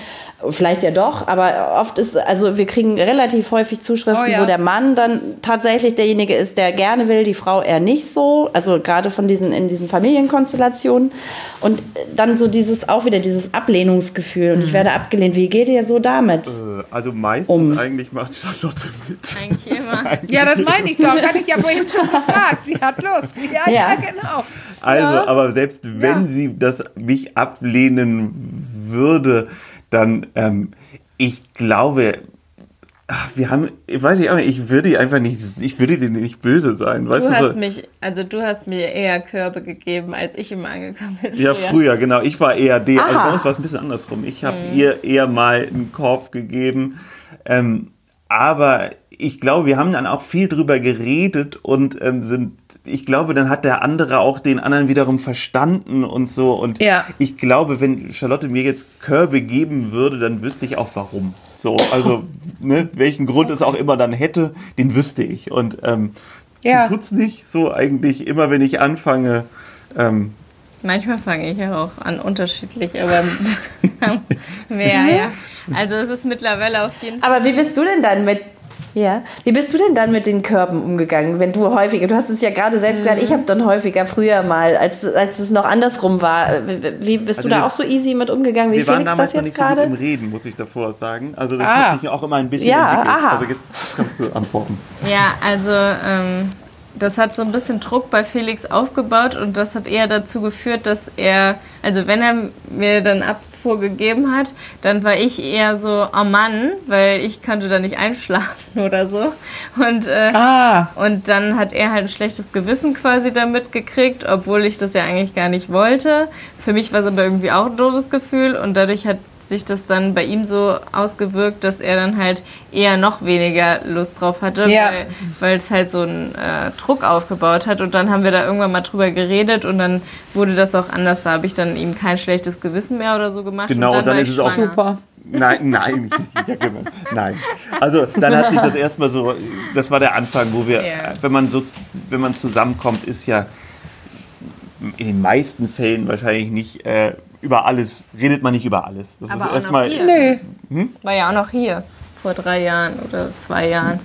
Speaker 1: Vielleicht ja doch, aber oft ist, also wir kriegen relativ häufig Zuschriften, oh ja. wo der Mann dann tatsächlich derjenige ist, der gerne will, die Frau eher nicht so. Also gerade von diesen, in diesen Familienkonstellationen. Und dann so dieses, auch wieder dieses Ablehnungsgefühl. Und ich mhm. werde abgelehnt. Wie geht ihr so damit? Äh,
Speaker 3: also meistens um. eigentlich macht Charlotte mit.
Speaker 2: Eigentlich immer.
Speaker 4: eigentlich ja, das meine ich doch. Kann ich ja vorhin schon gefragt. Sie hat Lust. Ja, ja, ja genau.
Speaker 3: Also, ja. aber selbst wenn sie das mich ablehnen würde, dann, ähm, ich glaube, ach, wir haben, ich weiß nicht, ich würde einfach nicht, ich würde dir nicht böse sein. Weißt
Speaker 2: du,
Speaker 3: du
Speaker 2: hast so? mich, also du hast mir eher Körbe gegeben, als ich immer angekommen bin.
Speaker 3: Ja, früher, genau. Ich war eher der, also bei uns war es ein bisschen andersrum. Ich habe hm. ihr eher mal einen Korb gegeben. Ähm, aber ich glaube, wir haben dann auch viel drüber geredet und ähm, sind, ich glaube, dann hat der andere auch den anderen wiederum verstanden und so. Und ja. ich glaube, wenn Charlotte mir jetzt Körbe geben würde, dann wüsste ich auch warum. So, also ne, welchen Grund es auch immer dann hätte, den wüsste ich. Und ähm, ja. sie tut's nicht so eigentlich immer, wenn ich anfange. Ähm,
Speaker 2: Manchmal fange ich ja auch an unterschiedlich, aber mehr, ja. Also es ist mittlerweile auf jeden
Speaker 1: Fall. Aber wie bist du denn dann mit Ja. Wie bist du denn dann mit den Körben umgegangen, wenn du häufiger, du hast es ja gerade selbst mhm. gesagt, ich habe dann häufiger früher mal, als, als es noch andersrum war. Wie bist also du da auch so easy mit umgegangen, wie wir Felix waren damals das jetzt gerade?
Speaker 3: So im Reden, muss ich davor sagen. Also das ah. hat sich auch immer ein bisschen ja, entwickelt. Aha. Also jetzt kannst du antworten.
Speaker 2: Ja, also ähm, das hat so ein bisschen Druck bei Felix aufgebaut und das hat eher dazu geführt, dass er, also wenn er mir dann Abfuhr gegeben hat, dann war ich eher so, oh Mann, weil ich konnte da nicht einschlafen oder so. Und, äh, ah. und dann hat er halt ein schlechtes Gewissen quasi damit gekriegt, obwohl ich das ja eigentlich gar nicht wollte. Für mich war es aber irgendwie auch ein doofes Gefühl und dadurch hat sich das dann bei ihm so ausgewirkt, dass er dann halt eher noch weniger Lust drauf hatte, ja. weil es halt so einen äh, Druck aufgebaut hat. Und dann haben wir da irgendwann mal drüber geredet und dann wurde das auch anders. Da habe ich dann ihm kein schlechtes Gewissen mehr oder so gemacht.
Speaker 3: Genau, und dann, dann ist es auch super. Nein, nein, ja, genau. nein. Also dann hat sich das erstmal so, das war der Anfang, wo wir, yeah. wenn man so, wenn man zusammenkommt, ist ja in den meisten Fällen wahrscheinlich nicht äh, über alles, redet man nicht über alles.
Speaker 2: Das Aber ist erstmal. Nee. Hm? War ja auch noch hier, vor drei Jahren oder zwei Jahren.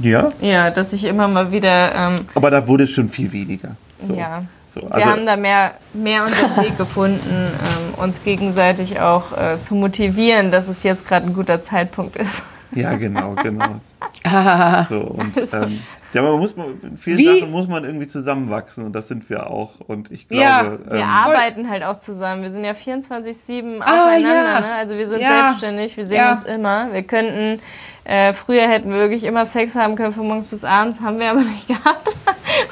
Speaker 3: Ja?
Speaker 2: Ja, dass ich immer mal wieder. Ähm,
Speaker 3: Aber da wurde es schon viel weniger.
Speaker 2: So. Ja. So, also wir haben da mehr, mehr unseren Weg gefunden, ähm, uns gegenseitig auch äh, zu motivieren, dass es jetzt gerade ein guter Zeitpunkt ist.
Speaker 3: Ja, genau, genau. so, und, ähm, ja, aber man muss, in vielen Wie? Sachen muss man irgendwie zusammenwachsen und das sind wir auch. Und ich glaube. Ja,
Speaker 2: wir ähm, arbeiten halt auch zusammen. Wir sind ja 24-7 ah, aufeinander. Ja. Ne? Also wir sind ja. selbstständig, wir sehen ja. uns immer. Wir könnten, äh, früher hätten wir wirklich immer Sex haben können von morgens bis abends, haben wir aber nicht gehabt.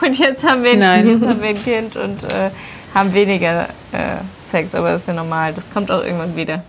Speaker 2: Und jetzt haben wir, ein, jetzt haben wir ein Kind und äh, haben weniger äh, Sex, aber das ist ja normal. Das kommt auch irgendwann wieder.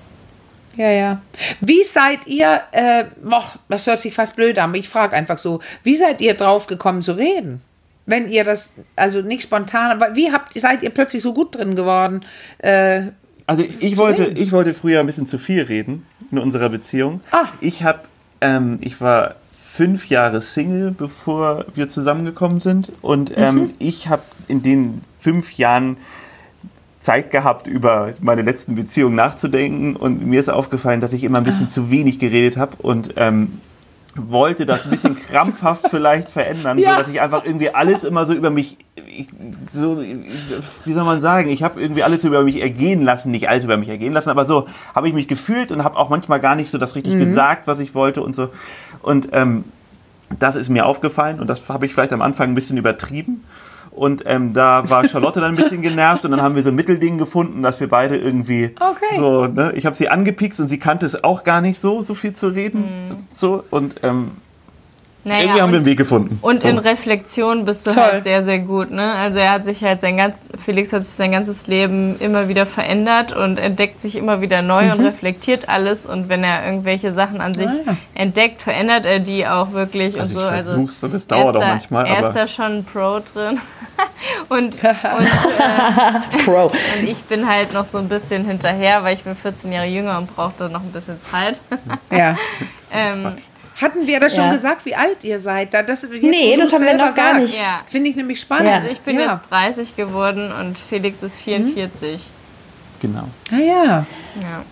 Speaker 4: Ja, ja. Wie seid ihr, äh, och, das hört sich fast blöd an, aber ich frage einfach so, wie seid ihr drauf gekommen zu reden? Wenn ihr das, also nicht spontan, aber wie habt, seid ihr plötzlich so gut drin geworden? Äh,
Speaker 3: also ich wollte, ich wollte früher ein bisschen zu viel reden in unserer Beziehung. Ah. Ich habe, ähm, ich war fünf Jahre Single, bevor wir zusammengekommen sind und ähm, mhm. ich habe in den fünf Jahren Zeit gehabt, über meine letzten Beziehungen nachzudenken. Und mir ist aufgefallen, dass ich immer ein bisschen ah. zu wenig geredet habe und ähm, wollte das ein bisschen krampfhaft vielleicht verändern, ja. sodass ich einfach irgendwie alles immer so über mich, ich, so, wie soll man sagen, ich habe irgendwie alles über mich ergehen lassen, nicht alles über mich ergehen lassen, aber so habe ich mich gefühlt und habe auch manchmal gar nicht so das richtig mhm. gesagt, was ich wollte und so. Und ähm, das ist mir aufgefallen und das habe ich vielleicht am Anfang ein bisschen übertrieben. Und ähm, da war Charlotte dann ein bisschen genervt und dann haben wir so ein Mittelding gefunden, dass wir beide irgendwie okay. so, ne, ich habe sie angepikst und sie kannte es auch gar nicht so, so viel zu reden. Mhm. So und ähm, naja, Irgendwie haben wir einen Weg gefunden.
Speaker 2: Und so. in Reflexion bist du Toll. halt sehr, sehr gut. Ne? Also er hat sich halt sein ganz, Felix hat sich sein ganzes Leben immer wieder verändert und entdeckt sich immer wieder neu mhm. und reflektiert alles. Und wenn er irgendwelche Sachen an sich ah. entdeckt, verändert er die auch wirklich.
Speaker 3: Also
Speaker 2: und
Speaker 3: so. ich versuch's also und das dauert auch manchmal.
Speaker 2: Er ist da schon ein Pro drin. und, und, äh, Pro. und ich bin halt noch so ein bisschen hinterher, weil ich bin 14 Jahre jünger und brauchte noch ein bisschen Zeit.
Speaker 4: ja. ähm, hatten wir das schon ja. gesagt, wie alt ihr seid? Das,
Speaker 1: jetzt, nee, das haben wir noch gar nicht.
Speaker 4: Ja. Finde ich nämlich spannend.
Speaker 2: Also ich bin jetzt 30 geworden und Felix ist 44. Mhm.
Speaker 3: Genau.
Speaker 4: Ah ja.
Speaker 2: Ja.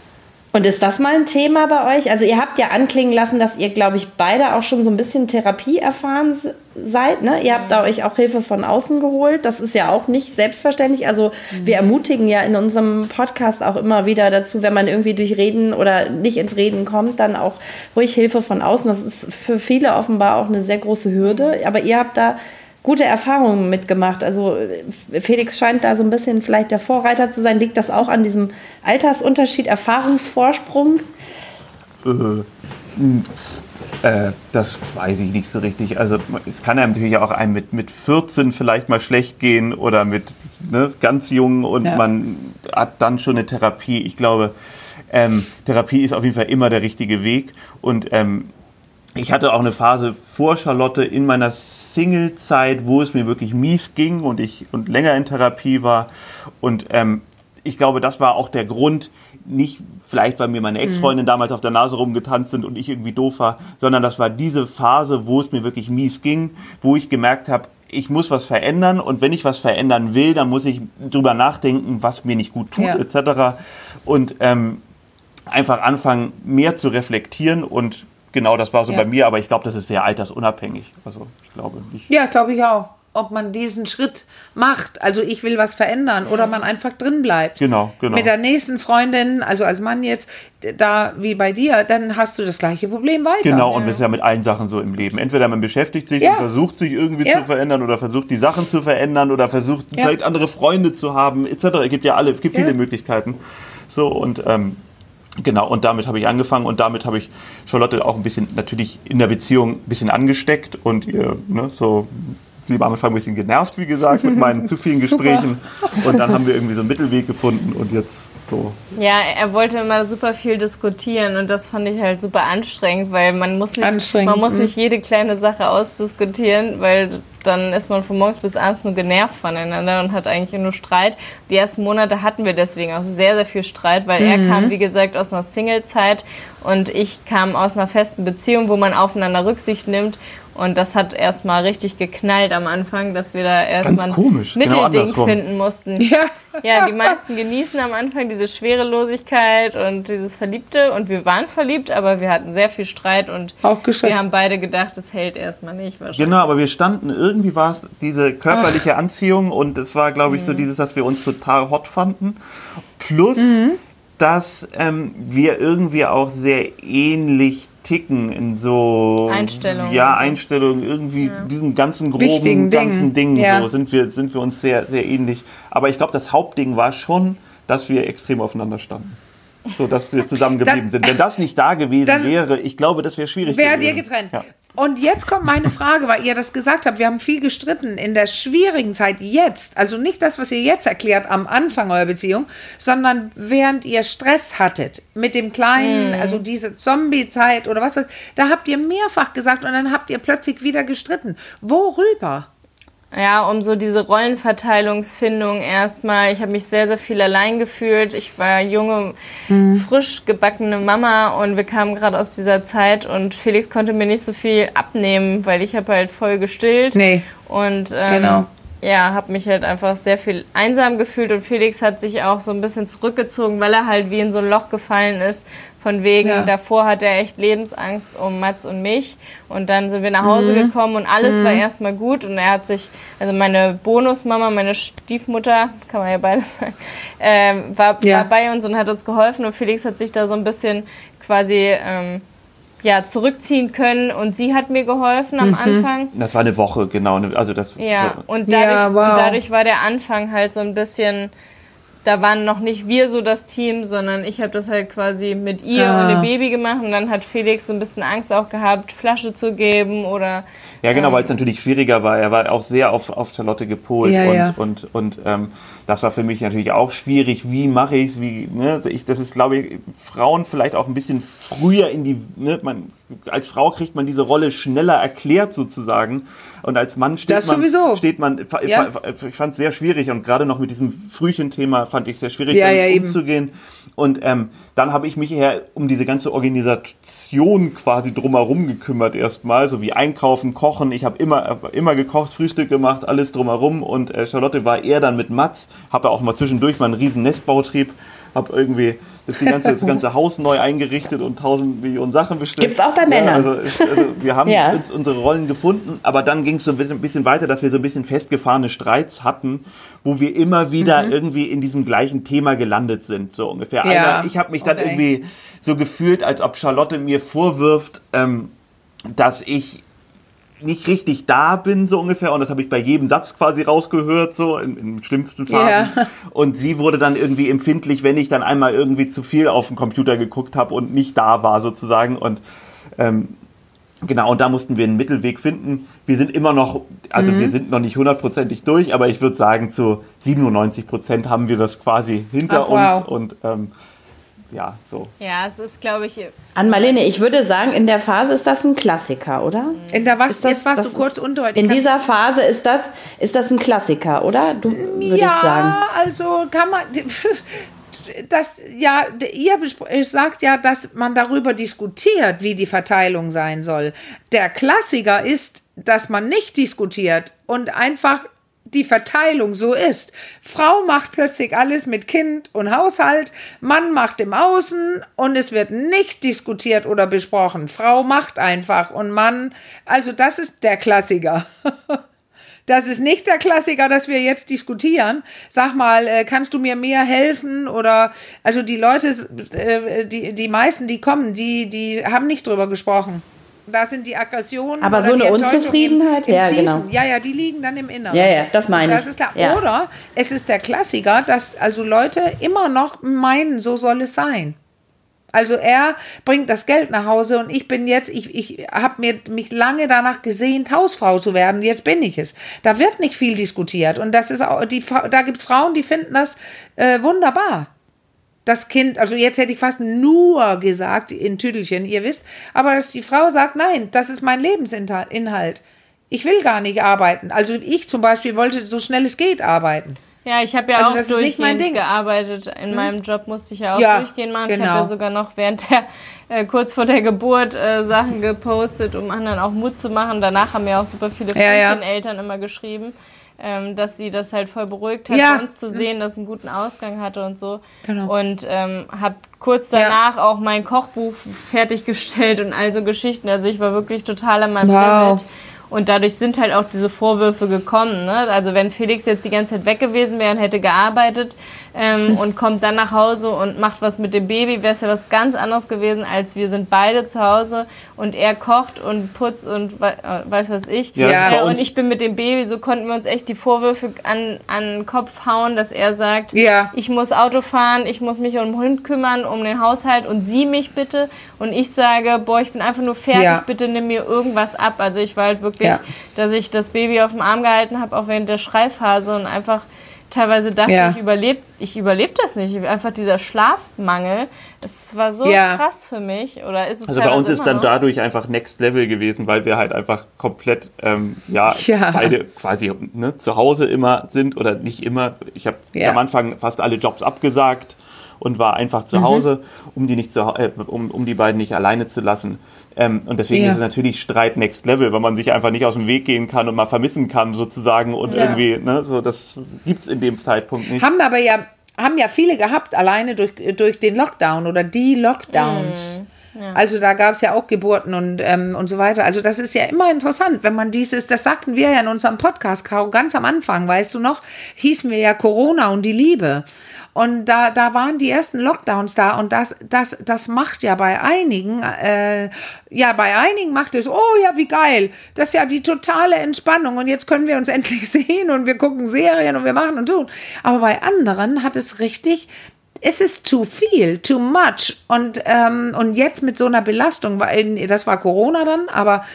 Speaker 1: Und ist das mal ein Thema bei euch? Also ihr habt ja anklingen lassen, dass ihr, glaube ich, beide auch schon so ein bisschen Therapie erfahren seid. Ne? Ihr habt da euch auch Hilfe von außen geholt. Das ist ja auch nicht selbstverständlich. Also mhm. wir ermutigen ja in unserem Podcast auch immer wieder dazu, wenn man irgendwie durch Reden oder nicht ins Reden kommt, dann auch ruhig Hilfe von außen. Das ist für viele offenbar auch eine sehr große Hürde. Aber ihr habt da gute Erfahrungen mitgemacht. Also Felix scheint da so ein bisschen vielleicht der Vorreiter zu sein. Liegt das auch an diesem Altersunterschied, Erfahrungsvorsprung?
Speaker 3: Äh, äh, das weiß ich nicht so richtig. Also es kann ja natürlich auch einem mit, mit 14 vielleicht mal schlecht gehen oder mit ne, ganz jung und ja. man hat dann schon eine Therapie. Ich glaube, ähm, Therapie ist auf jeden Fall immer der richtige Weg und ähm, ich hatte auch eine Phase vor Charlotte in meiner Single-Zeit, wo es mir wirklich mies ging und ich und länger in Therapie war. Und ähm, ich glaube, das war auch der Grund, nicht vielleicht, weil mir meine mhm. Ex-Freundin mhm. damals auf der Nase rumgetanzt sind und ich irgendwie doof war, sondern das war diese Phase, wo es mir wirklich mies ging, wo ich gemerkt habe, ich muss was verändern und wenn ich was verändern will, dann muss ich drüber nachdenken, was mir nicht gut tut, ja. etc. Und ähm, einfach anfangen, mehr zu reflektieren und genau, das war so ja. bei mir, aber ich glaube, das ist sehr altersunabhängig. Also ich glaube nicht.
Speaker 4: Ja, glaube ich auch ob man diesen Schritt macht. Also ich will was verändern oder man einfach drin bleibt.
Speaker 3: Genau, genau.
Speaker 4: Mit der nächsten Freundin, also als Mann jetzt, da wie bei dir, dann hast du das gleiche Problem weiter.
Speaker 3: Genau, und das ist ja mit allen Sachen so im Leben. Entweder man beschäftigt sich ja. und versucht sich irgendwie ja. zu verändern oder versucht die Sachen zu verändern oder versucht ja. vielleicht andere Freunde zu haben, etc. Es gibt ja alle, es gibt viele Möglichkeiten. So und ähm, Genau, und damit habe ich angefangen und damit habe ich Charlotte auch ein bisschen natürlich in der Beziehung ein bisschen angesteckt und ihr ne, so sie war am Anfang ein bisschen genervt, wie gesagt, mit meinen zu vielen Gesprächen. Und dann haben wir irgendwie so einen Mittelweg gefunden und jetzt so.
Speaker 2: Ja, er wollte immer super viel diskutieren und das fand ich halt super anstrengend, weil man muss nicht, man muss nicht mhm. jede kleine Sache ausdiskutieren, weil dann ist man von morgens bis abends nur genervt voneinander und hat eigentlich nur Streit. Die ersten Monate hatten wir deswegen auch sehr, sehr viel Streit, weil mhm. er kam, wie gesagt, aus einer Single-Zeit und ich kam aus einer festen Beziehung, wo man aufeinander Rücksicht nimmt und das hat erstmal richtig geknallt am Anfang, dass wir da erstmal ein
Speaker 3: komisch,
Speaker 2: genau Mittelding genau finden mussten. Ja. ja, die meisten genießen am Anfang diese Schwerelosigkeit und dieses Verliebte. Und wir waren verliebt, aber wir hatten sehr viel Streit und wir haben beide gedacht, es hält erstmal nicht
Speaker 3: wahrscheinlich. Genau, aber wir standen, irgendwie war es diese körperliche Ach. Anziehung und es war, glaube ich, so mhm. dieses, dass wir uns total hot fanden. Plus, mhm. dass ähm, wir irgendwie auch sehr ähnlich ticken in so
Speaker 2: Einstellungen.
Speaker 3: Ja, Einstellungen, irgendwie ja. diesen ganzen groben, Wichtigen ganzen Dingen ja. so sind wir, sind wir uns sehr, sehr ähnlich. Aber ich glaube, das Hauptding war schon, dass wir extrem aufeinander standen. So, dass wir zusammengeblieben sind. Wenn das nicht da gewesen wäre, ich glaube, das wäre schwierig
Speaker 4: Wäre dir getrennt. Ja. Und jetzt kommt meine Frage, weil ihr das gesagt habt. Wir haben viel gestritten in der schwierigen Zeit jetzt. Also nicht das, was ihr jetzt erklärt am Anfang eurer Beziehung, sondern während ihr Stress hattet mit dem Kleinen, mhm. also diese Zombie-Zeit oder was. Da habt ihr mehrfach gesagt und dann habt ihr plötzlich wieder gestritten. Worüber?
Speaker 2: Ja, um so diese Rollenverteilungsfindung erstmal. Ich habe mich sehr, sehr viel allein gefühlt. Ich war junge, mhm. frisch gebackene Mama und wir kamen gerade aus dieser Zeit und Felix konnte mir nicht so viel abnehmen, weil ich habe halt voll gestillt.
Speaker 4: Nee.
Speaker 2: Und ähm, genau. ja, habe mich halt einfach sehr viel einsam gefühlt und Felix hat sich auch so ein bisschen zurückgezogen, weil er halt wie in so ein Loch gefallen ist von wegen, ja. davor hat er echt Lebensangst um Mats und mich. Und dann sind wir nach Hause mhm. gekommen und alles mhm. war erstmal gut. Und er hat sich, also meine Bonusmama, meine Stiefmutter, kann man ja beides sagen, äh, war, ja. war, bei uns und hat uns geholfen. Und Felix hat sich da so ein bisschen quasi ähm, ja, zurückziehen können und sie hat mir geholfen am mhm. Anfang.
Speaker 3: Das war eine Woche, genau. Also das,
Speaker 2: ja, so. und, dadurch, ja, wow. und dadurch war der Anfang halt so ein bisschen da waren noch nicht wir so das Team, sondern ich habe das halt quasi mit ihr ah. und dem Baby gemacht und dann hat Felix so ein bisschen Angst auch gehabt, Flasche zu geben oder.
Speaker 3: Ja, genau, ähm, weil es natürlich schwieriger war. Er war auch sehr auf, auf Charlotte gepolt ja, und, ja. und, und, und ähm, das war für mich natürlich auch schwierig. Wie mache ich's? Wie, ne? ich? Das ist, glaube ich, Frauen vielleicht auch ein bisschen früher in die, ne? man, als Frau kriegt man diese Rolle schneller erklärt sozusagen. Und als Mann steht das man, sowieso. steht man, ja. ich fand es sehr schwierig und gerade noch mit diesem Frühchen-Thema fand ich sehr schwierig, ja, ja, umzugehen. Und ähm, dann habe ich mich eher um diese ganze Organisation quasi drumherum gekümmert erstmal, so wie Einkaufen, Kochen. Ich habe immer, immer gekocht, Frühstück gemacht, alles drumherum. Und äh, Charlotte war eher dann mit Mats, habe auch mal zwischendurch mal einen riesen Nestbautrieb habe irgendwie das, die ganze, das ganze Haus neu eingerichtet und tausend Millionen Sachen bestellt.
Speaker 1: Gibt es auch bei Männern. Ja,
Speaker 3: also, also, wir haben ja. uns unsere Rollen gefunden, aber dann ging es so ein bisschen weiter, dass wir so ein bisschen festgefahrene Streits hatten, wo wir immer wieder mhm. irgendwie in diesem gleichen Thema gelandet sind, so ungefähr. Ja. Einer, ich habe mich dann okay. irgendwie so gefühlt, als ob Charlotte mir vorwirft, ähm, dass ich nicht richtig da bin, so ungefähr. Und das habe ich bei jedem Satz quasi rausgehört, so in, in schlimmsten Phasen. Ja. Und sie wurde dann irgendwie empfindlich, wenn ich dann einmal irgendwie zu viel auf den Computer geguckt habe und nicht da war, sozusagen. Und ähm, genau, und da mussten wir einen Mittelweg finden. Wir sind immer noch, also mhm. wir sind noch nicht hundertprozentig durch, aber ich würde sagen, zu 97 Prozent haben wir das quasi hinter Ach, wow. uns. Und ähm, ja, so.
Speaker 2: Ja, es ist, glaube ich.
Speaker 1: An Marlene, ich würde sagen, in der Phase ist das ein Klassiker, oder?
Speaker 4: In der was? Das, jetzt warst du kurz undeutlich.
Speaker 1: In dieser Phase ist das, ist das ein Klassiker, oder? Du, würde ja, ich sagen.
Speaker 4: Ja, also kann man. Das, ja, ihr sagt ja, dass man darüber diskutiert, wie die Verteilung sein soll. Der Klassiker ist, dass man nicht diskutiert und einfach die Verteilung so ist. Frau macht plötzlich alles mit Kind und Haushalt, Mann macht im Außen und es wird nicht diskutiert oder besprochen. Frau macht einfach und Mann, also das ist der Klassiker. Das ist nicht der Klassiker, dass wir jetzt diskutieren. Sag mal, äh, kannst du mir mehr helfen? Oder also die Leute, äh, die, die meisten, die kommen, die, die haben nicht drüber gesprochen. Da sind die Aggressionen.
Speaker 1: Aber so eine Unzufriedenheit,
Speaker 4: im, im
Speaker 1: ja,
Speaker 4: Tiefen.
Speaker 1: genau.
Speaker 4: Ja, ja, die liegen dann im Inneren.
Speaker 1: Ja, ja, das meine ich.
Speaker 4: Das ist klar.
Speaker 1: Ja.
Speaker 4: Oder es ist der Klassiker, dass also Leute immer noch meinen, so soll es sein. Also er bringt das Geld nach Hause und ich bin jetzt, ich, ich habe mir mich lange danach gesehnt, Hausfrau zu werden. Jetzt bin ich es. Da wird nicht viel diskutiert und das ist auch die, da gibt es Frauen, die finden das äh, wunderbar das Kind, also jetzt hätte ich fast nur gesagt, in Tüdelchen, ihr wisst, aber dass die Frau sagt, nein, das ist mein Lebensinhalt. Ich will gar nicht arbeiten. Also ich zum Beispiel wollte so schnell es geht arbeiten.
Speaker 2: Ja, ich habe ja also auch durchgehend gearbeitet. In hm? meinem Job musste ich ja auch ja, durchgehend machen. Genau. Ich habe ja sogar noch während der, äh, kurz vor der Geburt äh, Sachen gepostet, um anderen auch Mut zu machen. Danach haben mir auch super viele ja, ja. Eltern immer geschrieben ähm, dass sie das halt voll beruhigt hat, ja. uns zu sehen, dass es einen guten Ausgang hatte und so. Genau. Und ähm, habe kurz danach ja. auch mein Kochbuch fertiggestellt und all so Geschichten. Also ich war wirklich total an meinem wow. Limit. Und dadurch sind halt auch diese Vorwürfe gekommen. Ne? Also wenn Felix jetzt die ganze Zeit weg gewesen wäre und hätte gearbeitet ähm, und kommt dann nach Hause und macht was mit dem Baby, wäre es ja was ganz anderes gewesen, als wir sind beide zu Hause und er kocht und putzt und we äh, weiß was ich. Ja, äh, und ich bin mit dem Baby, so konnten wir uns echt die Vorwürfe an, an den Kopf hauen, dass er sagt, ja. ich muss Auto fahren, ich muss mich um den Hund kümmern, um den Haushalt und sie mich bitte. Und ich sage, boah, ich bin einfach nur fertig, ja. bitte nimm mir irgendwas ab. Also ich war halt wirklich, ja. dass ich das Baby auf dem Arm gehalten habe, auch während der Schreiphase und einfach teilweise dachte, ja. ich überlebe ich überleb das nicht. Einfach dieser Schlafmangel, es war so ja. krass für mich. Oder ist es
Speaker 3: also bei uns ist dann noch? dadurch einfach Next Level gewesen, weil wir halt einfach komplett, ähm, ja, ja, beide quasi ne, zu Hause immer sind oder nicht immer. Ich habe am Anfang fast alle Jobs abgesagt und war einfach zu mhm. Hause, um die nicht zu, äh, um, um die beiden nicht alleine zu lassen. Ähm, und deswegen ja. ist es natürlich Streit Next Level, weil man sich einfach nicht aus dem Weg gehen kann und mal vermissen kann sozusagen und ja. irgendwie, ne, so das gibt's in dem Zeitpunkt nicht.
Speaker 4: Haben aber ja, haben ja viele gehabt, alleine durch, durch den Lockdown oder die Lockdowns. Mhm. Also da gab es ja auch Geburten und, ähm, und so weiter. Also das ist ja immer interessant, wenn man dieses, das sagten wir ja in unserem Podcast, Caro, ganz am Anfang, weißt du noch, hießen wir ja Corona und die Liebe. Und da, da waren die ersten Lockdowns da und das, das, das macht ja bei einigen, äh, ja, bei einigen macht es, oh ja, wie geil, das ist ja die totale Entspannung und jetzt können wir uns endlich sehen und wir gucken Serien und wir machen und tun. Aber bei anderen hat es richtig, es ist zu viel, too much. Und, ähm, und jetzt mit so einer Belastung, weil das war Corona dann, aber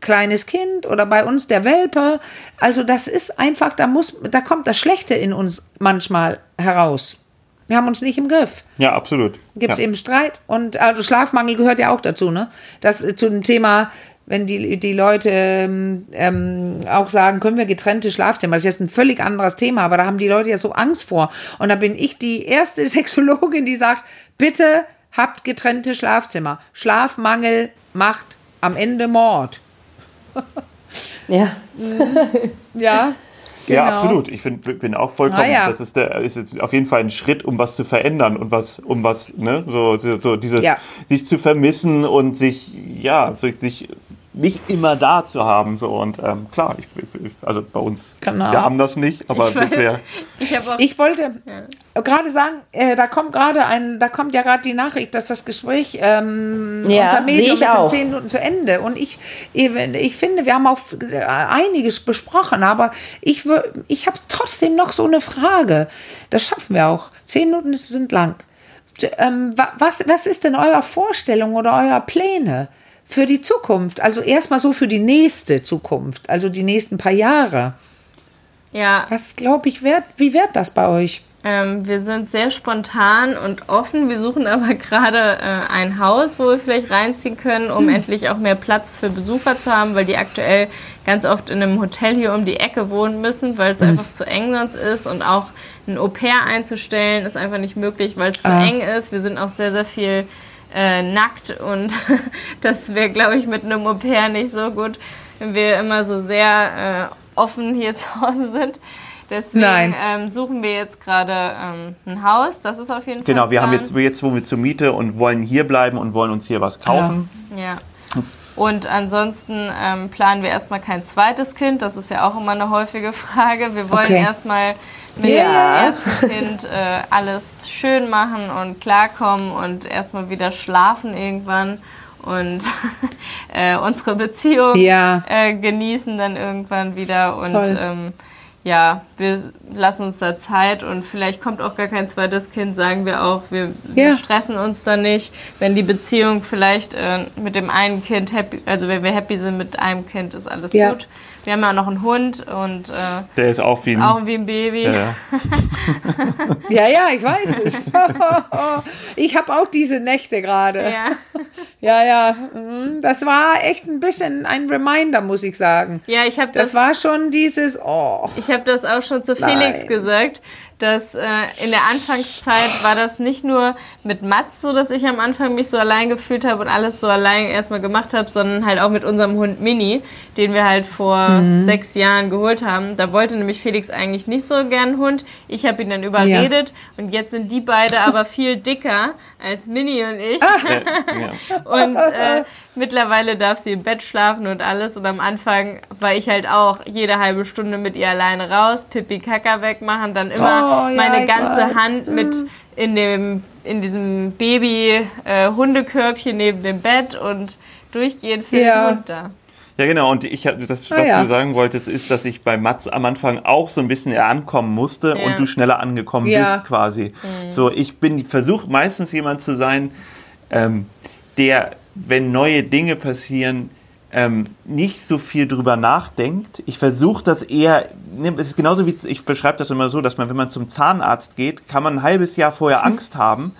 Speaker 4: kleines Kind oder bei uns der Welpe. Also das ist einfach, da muss, da kommt das Schlechte in uns manchmal heraus. Wir haben uns nicht im Griff.
Speaker 3: Ja, absolut.
Speaker 4: Gibt es
Speaker 3: ja.
Speaker 4: eben Streit und also Schlafmangel gehört ja auch dazu, ne? Das äh, zu dem Thema, wenn die, die Leute ähm, ähm, auch sagen, können wir getrennte Schlafzimmer, das ist jetzt ein völlig anderes Thema, aber da haben die Leute ja so Angst vor. Und da bin ich die erste Sexologin, die sagt, bitte habt getrennte Schlafzimmer. Schlafmangel macht am Ende Mord.
Speaker 1: ja.
Speaker 4: ja.
Speaker 3: Genau. Ja, absolut. Ich find, bin auch vollkommen. Ah, ja. Das ist, der, ist auf jeden Fall ein Schritt, um was zu verändern und was, um was, ne, so, so, so dieses, ja. sich zu vermissen und sich, ja, so, sich nicht immer da zu haben. So. Und ähm, klar, ich, ich, also bei uns, genau. wir haben das nicht, aber ich, weiß,
Speaker 4: ich, ich wollte ja. gerade sagen, äh, da kommt gerade ein, da kommt ja gerade die Nachricht, dass das Gespräch ähm, ja, unser Medium ist in zehn Minuten zu Ende. Und ich, ich finde, wir haben auch äh, einiges besprochen, aber ich, ich habe trotzdem noch so eine Frage. Das schaffen wir auch. Zehn Minuten sind lang. Ähm, was, was ist denn eure Vorstellung oder eure Pläne? Für die Zukunft. Also erstmal so für die nächste Zukunft, also die nächsten paar Jahre.
Speaker 2: Ja.
Speaker 4: Was glaube ich, wert, wie wird das bei euch?
Speaker 2: Ähm, wir sind sehr spontan und offen. Wir suchen aber gerade äh, ein Haus, wo wir vielleicht reinziehen können, um hm. endlich auch mehr Platz für Besucher zu haben, weil die aktuell ganz oft in einem Hotel hier um die Ecke wohnen müssen, weil es hm. einfach zu eng sonst ist und auch ein Au pair einzustellen ist einfach nicht möglich, weil es zu ah. eng ist. Wir sind auch sehr, sehr viel äh, nackt und das wäre, glaube ich, mit einem Au pair nicht so gut, wenn wir immer so sehr äh, offen hier zu Hause sind. Deswegen ähm, suchen wir jetzt gerade ähm, ein Haus. Das ist auf jeden
Speaker 3: Fall. Genau, wir haben jetzt, jetzt, wo wir zur Miete und wollen hier bleiben und wollen uns hier was kaufen.
Speaker 2: Ja. ja. Und ansonsten ähm, planen wir erstmal kein zweites Kind. Das ist ja auch immer eine häufige Frage. Wir wollen okay. erstmal mit ja. dem ersten Kind äh, alles schön machen und klarkommen und erstmal wieder schlafen irgendwann und äh, unsere Beziehung ja. äh, genießen dann irgendwann wieder und ähm, ja, wir lassen uns da Zeit und vielleicht kommt auch gar kein zweites Kind, sagen wir auch, wir, ja. wir stressen uns da nicht. Wenn die Beziehung vielleicht äh, mit dem einen Kind happy, also wenn wir happy sind mit einem Kind, ist alles ja. gut. Wir haben ja auch noch einen Hund und äh,
Speaker 3: der ist auch wie,
Speaker 2: ein, auch wie ein Baby.
Speaker 4: Ja, ja, ja, ja ich weiß es. ich habe auch diese Nächte gerade. Ja. ja, ja. Mhm. Das war echt ein bisschen ein Reminder, muss ich sagen.
Speaker 2: Ja, ich habe
Speaker 4: das. Das war schon dieses. Oh.
Speaker 2: Ich habe das auch schon zu Felix Nein. gesagt dass äh, in der Anfangszeit war das nicht nur mit Mats so, dass ich am Anfang mich so allein gefühlt habe und alles so allein erstmal gemacht habe, sondern halt auch mit unserem Hund Mini, den wir halt vor mhm. sechs Jahren geholt haben. Da wollte nämlich Felix eigentlich nicht so gern einen Hund. Ich habe ihn dann überredet ja. und jetzt sind die beide aber viel dicker als Mini und ich. ja. und äh, mittlerweile darf sie im Bett schlafen und alles. Und am Anfang war ich halt auch jede halbe Stunde mit ihr alleine raus, Pipi Kaka wegmachen, dann immer oh, meine ganze weiß. Hand mit mhm. in dem in diesem Baby äh, Hundekörbchen neben dem Bett und durchgehend für ja. den Hund da.
Speaker 3: Ja, genau. Und ich das, ah, was ja. du sagen wolltest, ist, dass ich bei Mats am Anfang auch so ein bisschen eher ankommen musste ja. und du schneller angekommen ja. bist, quasi. Mhm. So, ich bin versuche meistens jemand zu sein, ähm, der, wenn neue Dinge passieren, ähm, nicht so viel drüber nachdenkt. Ich versuche das eher, ne, es ist genauso wie, ich beschreibe das immer so, dass man, wenn man zum Zahnarzt geht, kann man ein halbes Jahr vorher Angst haben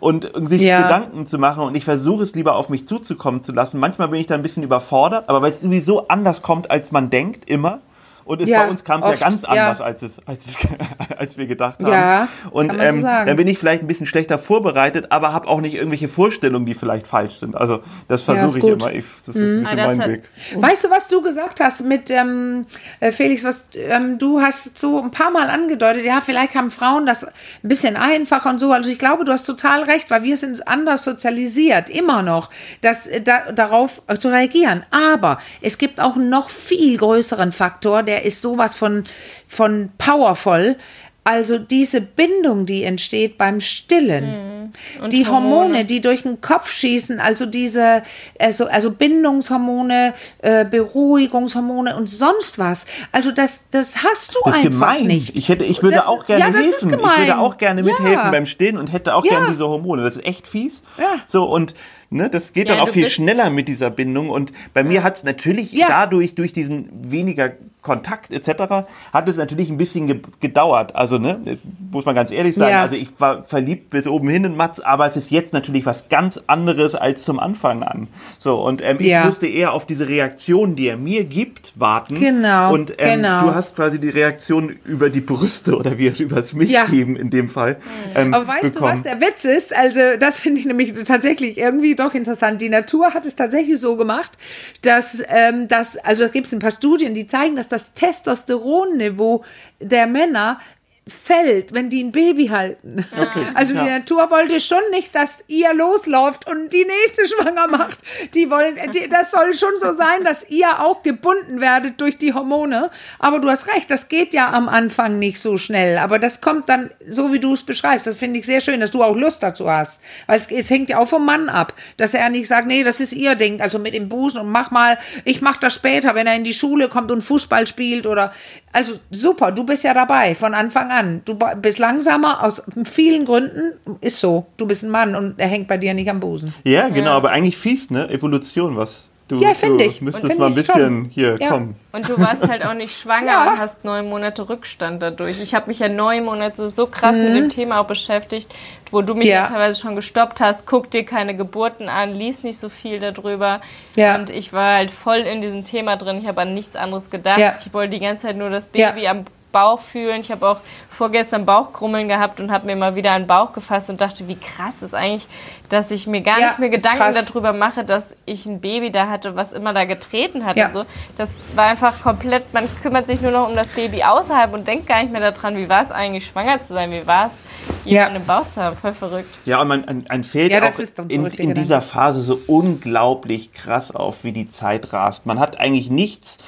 Speaker 3: und sich ja. Gedanken zu machen und ich versuche es lieber auf mich zuzukommen zu lassen. Manchmal bin ich da ein bisschen überfordert, aber weil es sowieso anders kommt, als man denkt, immer. Und es, ja, bei uns kam es ja ganz anders, ja. Als, es, als, es, als wir gedacht haben. Ja, und ähm, so dann bin ich vielleicht ein bisschen schlechter vorbereitet, aber habe auch nicht irgendwelche Vorstellungen, die vielleicht falsch sind. Also das versuche ja, ich immer. Ich, das ist ein mhm. bisschen ah, mein Weg.
Speaker 4: Weißt du, was du gesagt hast mit ähm, äh, Felix, was ähm, du hast so ein paar Mal angedeutet, ja, vielleicht haben Frauen das ein bisschen einfacher und so. Also ich glaube, du hast total recht, weil wir sind anders sozialisiert, immer noch, das, äh, da, darauf zu reagieren. Aber es gibt auch einen noch viel größeren Faktor, der der ist sowas von, von powerful. Also diese Bindung, die entsteht beim Stillen, mhm. die Hormone. Hormone. die durch den Kopf schießen, also diese, also, also Bindungshormone, äh, Beruhigungshormone und sonst was. Also das, das hast du das einfach gemein. nicht.
Speaker 3: Ich hätte, ich würde das, auch gerne ja, helfen. Ich würde auch gerne mithelfen ja. beim Stillen und hätte auch ja. gerne diese Hormone. Das ist echt fies. Ja. So und Ne, das geht ja, dann auch viel schneller mit dieser Bindung. Und bei mir hat es natürlich ja. dadurch, durch diesen weniger Kontakt etc., hat es natürlich ein bisschen ge gedauert. Also, ne, muss man ganz ehrlich sagen. Ja. Also ich war verliebt bis oben hin in Mats, aber es ist jetzt natürlich was ganz anderes als zum Anfang an. So, und ähm, ich musste eher auf diese Reaktion, die er mir gibt, warten.
Speaker 4: Genau.
Speaker 3: Und ähm, genau. du hast quasi die Reaktion über die Brüste oder wie übers Mich geben in dem Fall.
Speaker 4: Ähm, aber weißt bekommen. du, was der Witz ist? Also, das finde ich nämlich tatsächlich irgendwie doch interessant. Die Natur hat es tatsächlich so gemacht, dass, ähm, dass also da gibt es ein paar Studien, die zeigen, dass das Testosteronniveau der Männer fällt, wenn die ein Baby halten. Okay, also ja. die Natur wollte schon nicht, dass ihr losläuft und die nächste schwanger macht. Die wollen, die, das soll schon so sein, dass ihr auch gebunden werdet durch die Hormone. Aber du hast recht, das geht ja am Anfang nicht so schnell. Aber das kommt dann so, wie du es beschreibst. Das finde ich sehr schön, dass du auch Lust dazu hast. Weil es, es, hängt ja auch vom Mann ab, dass er nicht sagt, nee, das ist ihr Ding. Also mit dem Busen und mach mal, ich mach das später, wenn er in die Schule kommt und Fußball spielt oder, also super, du bist ja dabei von Anfang an an. Du bist langsamer aus vielen Gründen. Ist so. Du bist ein Mann und er hängt bei dir nicht am Busen.
Speaker 3: Ja, genau, ja. aber eigentlich fies, ne? Evolution, was Du,
Speaker 4: ja, finde ich.
Speaker 3: müsstest mal ein bisschen schon. hier ja. kommen.
Speaker 2: Und du warst halt auch nicht schwanger ja. und hast neun Monate Rückstand dadurch. Ich habe mich ja neun Monate so krass mhm. mit dem Thema auch beschäftigt, wo du mich ja. teilweise schon gestoppt hast. Guck dir keine Geburten an, lies nicht so viel darüber. Ja. Und ich war halt voll in diesem Thema drin. Ich habe an nichts anderes gedacht. Ich wollte die ganze Zeit nur das Baby am Bauch fühlen. Ich habe auch vorgestern Bauchkrummeln gehabt und habe mir mal wieder einen Bauch gefasst und dachte, wie krass ist eigentlich, dass ich mir gar ja, nicht mehr Gedanken darüber mache, dass ich ein Baby da hatte, was immer da getreten hat ja. und so. Das war einfach komplett, man kümmert sich nur noch um das Baby außerhalb und denkt gar nicht mehr daran, wie war es eigentlich, schwanger zu sein, wie war es, jemanden ja. im Bauch zu haben. Voll verrückt.
Speaker 3: Ja, und man ein, ein fällt ja, auch in, in dieser Phase so unglaublich krass auf, wie die Zeit rast. Man hat eigentlich nichts,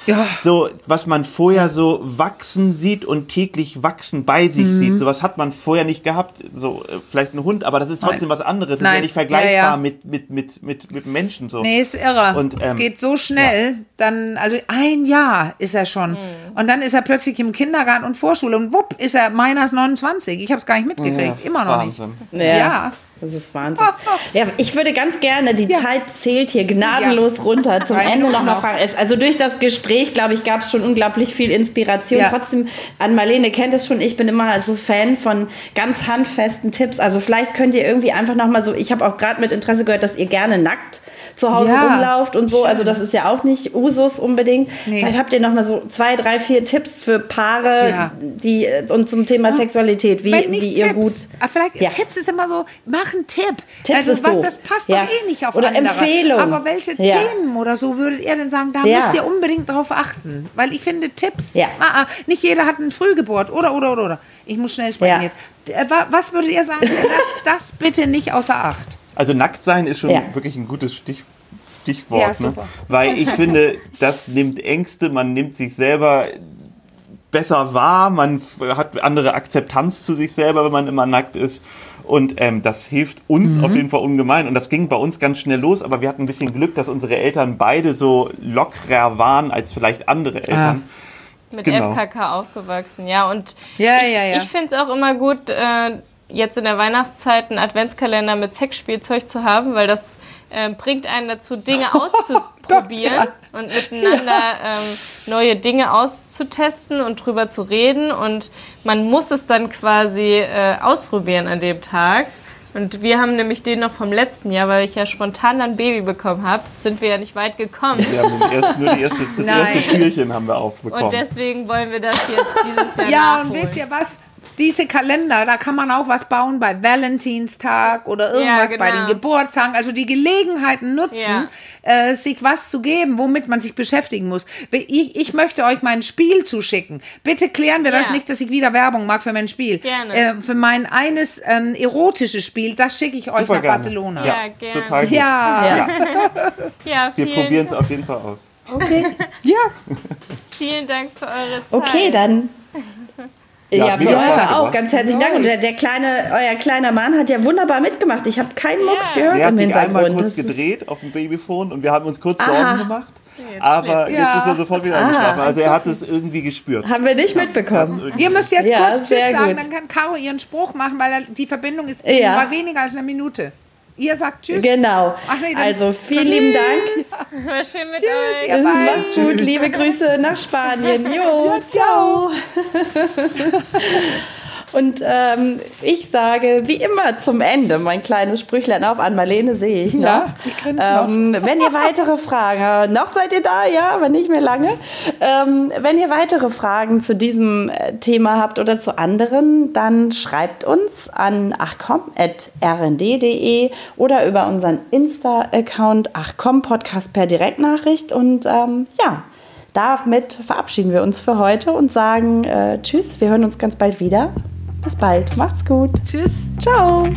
Speaker 3: so was man vorher so wachsen sieht und täglich wachsen bei sich mhm. sieht. Sowas hat man vorher nicht gehabt. So, äh, vielleicht ein Hund, aber das ist trotzdem Nein. was anderes. Ja nicht vergleichbar ja, ja. Mit, mit, mit, mit, mit Menschen. So.
Speaker 4: Nee, ist irre. Und, ähm, es geht so schnell. Dann, also ein Jahr ist er schon. Mhm. Und dann ist er plötzlich im Kindergarten und Vorschule. Und wupp, ist er meiner 29. Ich habe es gar nicht mitgekriegt. Immer noch Wahnsinn. nicht.
Speaker 1: ja. Das ist Wahnsinn. Ja, ich würde ganz gerne, die ja. Zeit zählt hier gnadenlos ja. runter, zum Ende nochmal fragen. Also durch das Gespräch, glaube ich, gab es schon unglaublich viel Inspiration. Ja. Trotzdem, an Marlene kennt es schon, ich bin immer so Fan von ganz handfesten Tipps. Also vielleicht könnt ihr irgendwie einfach nochmal so, ich habe auch gerade mit Interesse gehört, dass ihr gerne nackt zu Hause ja, rumlauft und so. Also das ist ja auch nicht Usus unbedingt. Nee. Vielleicht habt ihr noch mal so zwei, drei, vier Tipps für Paare, ja. die und zum Thema Sexualität, wie, wie ihr gut.
Speaker 4: Aber ah, vielleicht ja. Tipps ist immer so, mach einen Tipp.
Speaker 1: Tipps also, ist was, doof.
Speaker 4: das passt doch eh nicht auf
Speaker 1: Oder andere. Empfehlung.
Speaker 4: Aber welche Themen oder so würdet ihr denn sagen, da müsst ihr unbedingt drauf achten? Weil ich finde Tipps, ah, ah, nicht jeder hat eine Frühgeburt oder oder oder oder. Ich muss schnell sprechen jetzt. Äh, was würdet ihr sagen? Lasst das bitte nicht außer Acht.
Speaker 3: Also nackt sein ist schon ja. wirklich ein gutes Stich, Stichwort. Ja, ne? Weil ich finde, das nimmt Ängste, man nimmt sich selber besser wahr, man hat andere Akzeptanz zu sich selber, wenn man immer nackt ist. Und ähm, das hilft uns mhm. auf jeden Fall ungemein. Und das ging bei uns ganz schnell los, aber wir hatten ein bisschen Glück, dass unsere Eltern beide so lockerer waren als vielleicht andere Eltern.
Speaker 2: Ah. Mit genau. FKK aufgewachsen, ja. Und ja, ich, ja, ja. ich finde es auch immer gut, äh, jetzt in der Weihnachtszeit einen Adventskalender mit Sexspielzeug zu haben, weil das äh, bringt einen dazu, Dinge auszuprobieren und miteinander ja. ähm, neue Dinge auszutesten und drüber zu reden. Und man muss es dann quasi äh, ausprobieren an dem Tag. Und wir haben nämlich den noch vom letzten Jahr, weil ich ja spontan dann Baby bekommen habe, sind wir ja nicht weit gekommen.
Speaker 3: Wir haben erst, nur die erste, das Nein. erste Türchen haben wir aufbekommen.
Speaker 2: Und deswegen wollen wir das jetzt dieses Jahr
Speaker 4: Ja,
Speaker 2: nachholen.
Speaker 4: und wisst ihr was? Diese Kalender, da kann man auch was bauen bei Valentinstag oder irgendwas ja, genau. bei den Geburtstagen. Also die Gelegenheiten nutzen, ja. äh, sich was zu geben, womit man sich beschäftigen muss. Ich, ich möchte euch mein Spiel zuschicken. Bitte klären wir ja. das nicht, dass ich wieder Werbung mag für mein Spiel.
Speaker 2: Gerne.
Speaker 4: Äh, für mein eines ähm, erotisches Spiel, das schicke ich euch Super nach gerne. Barcelona.
Speaker 2: Ja, gerne.
Speaker 3: Total gut.
Speaker 4: Ja.
Speaker 2: ja.
Speaker 3: wir probieren es auf jeden Fall aus.
Speaker 4: Okay. ja.
Speaker 2: Vielen Dank für eure Zeit.
Speaker 1: Okay, dann ja, ja wir auch. Ganz herzlichen Dank. Und der, der, kleine, euer kleiner Mann hat ja wunderbar mitgemacht. Ich habe keinen Mucks ja. gehört
Speaker 3: der
Speaker 1: im Hintergrund.
Speaker 3: Er hat einmal kurz gedreht auf dem Babyphone und wir haben uns kurz Aha. Sorgen gemacht. Jetzt aber jetzt ist er sofort wieder eingeschlafen. Also er hat es irgendwie gespürt.
Speaker 1: Haben wir nicht mitbekommen.
Speaker 4: Ihr müsst jetzt ja, kurz Tschüss sagen, dann kann Caro ihren Spruch machen, weil die Verbindung ist ja. weniger als eine Minute. Ihr sagt Tschüss.
Speaker 1: Genau. Nee, also vielen tschüss. lieben Dank.
Speaker 2: War schön mit tschüss,
Speaker 1: euch. Macht's gut. Liebe Grüße nach Spanien. Jo, ja, ciao. Und ähm, ich sage, wie immer zum Ende, mein kleines Sprüchlein auf an Marlene sehe ich noch. Ja,
Speaker 4: ich ähm,
Speaker 1: noch. Wenn ihr weitere Fragen, noch seid ihr da, ja, aber nicht mehr lange. Ähm, wenn ihr weitere Fragen zu diesem äh, Thema habt oder zu anderen, dann schreibt uns an achcom.rnd.de oder über unseren Insta-Account achcom Podcast per Direktnachricht. Und ähm, ja, damit verabschieden wir uns für heute und sagen äh, Tschüss. Wir hören uns ganz bald wieder. Bis bald. Macht's gut.
Speaker 4: Tschüss.
Speaker 1: Ciao.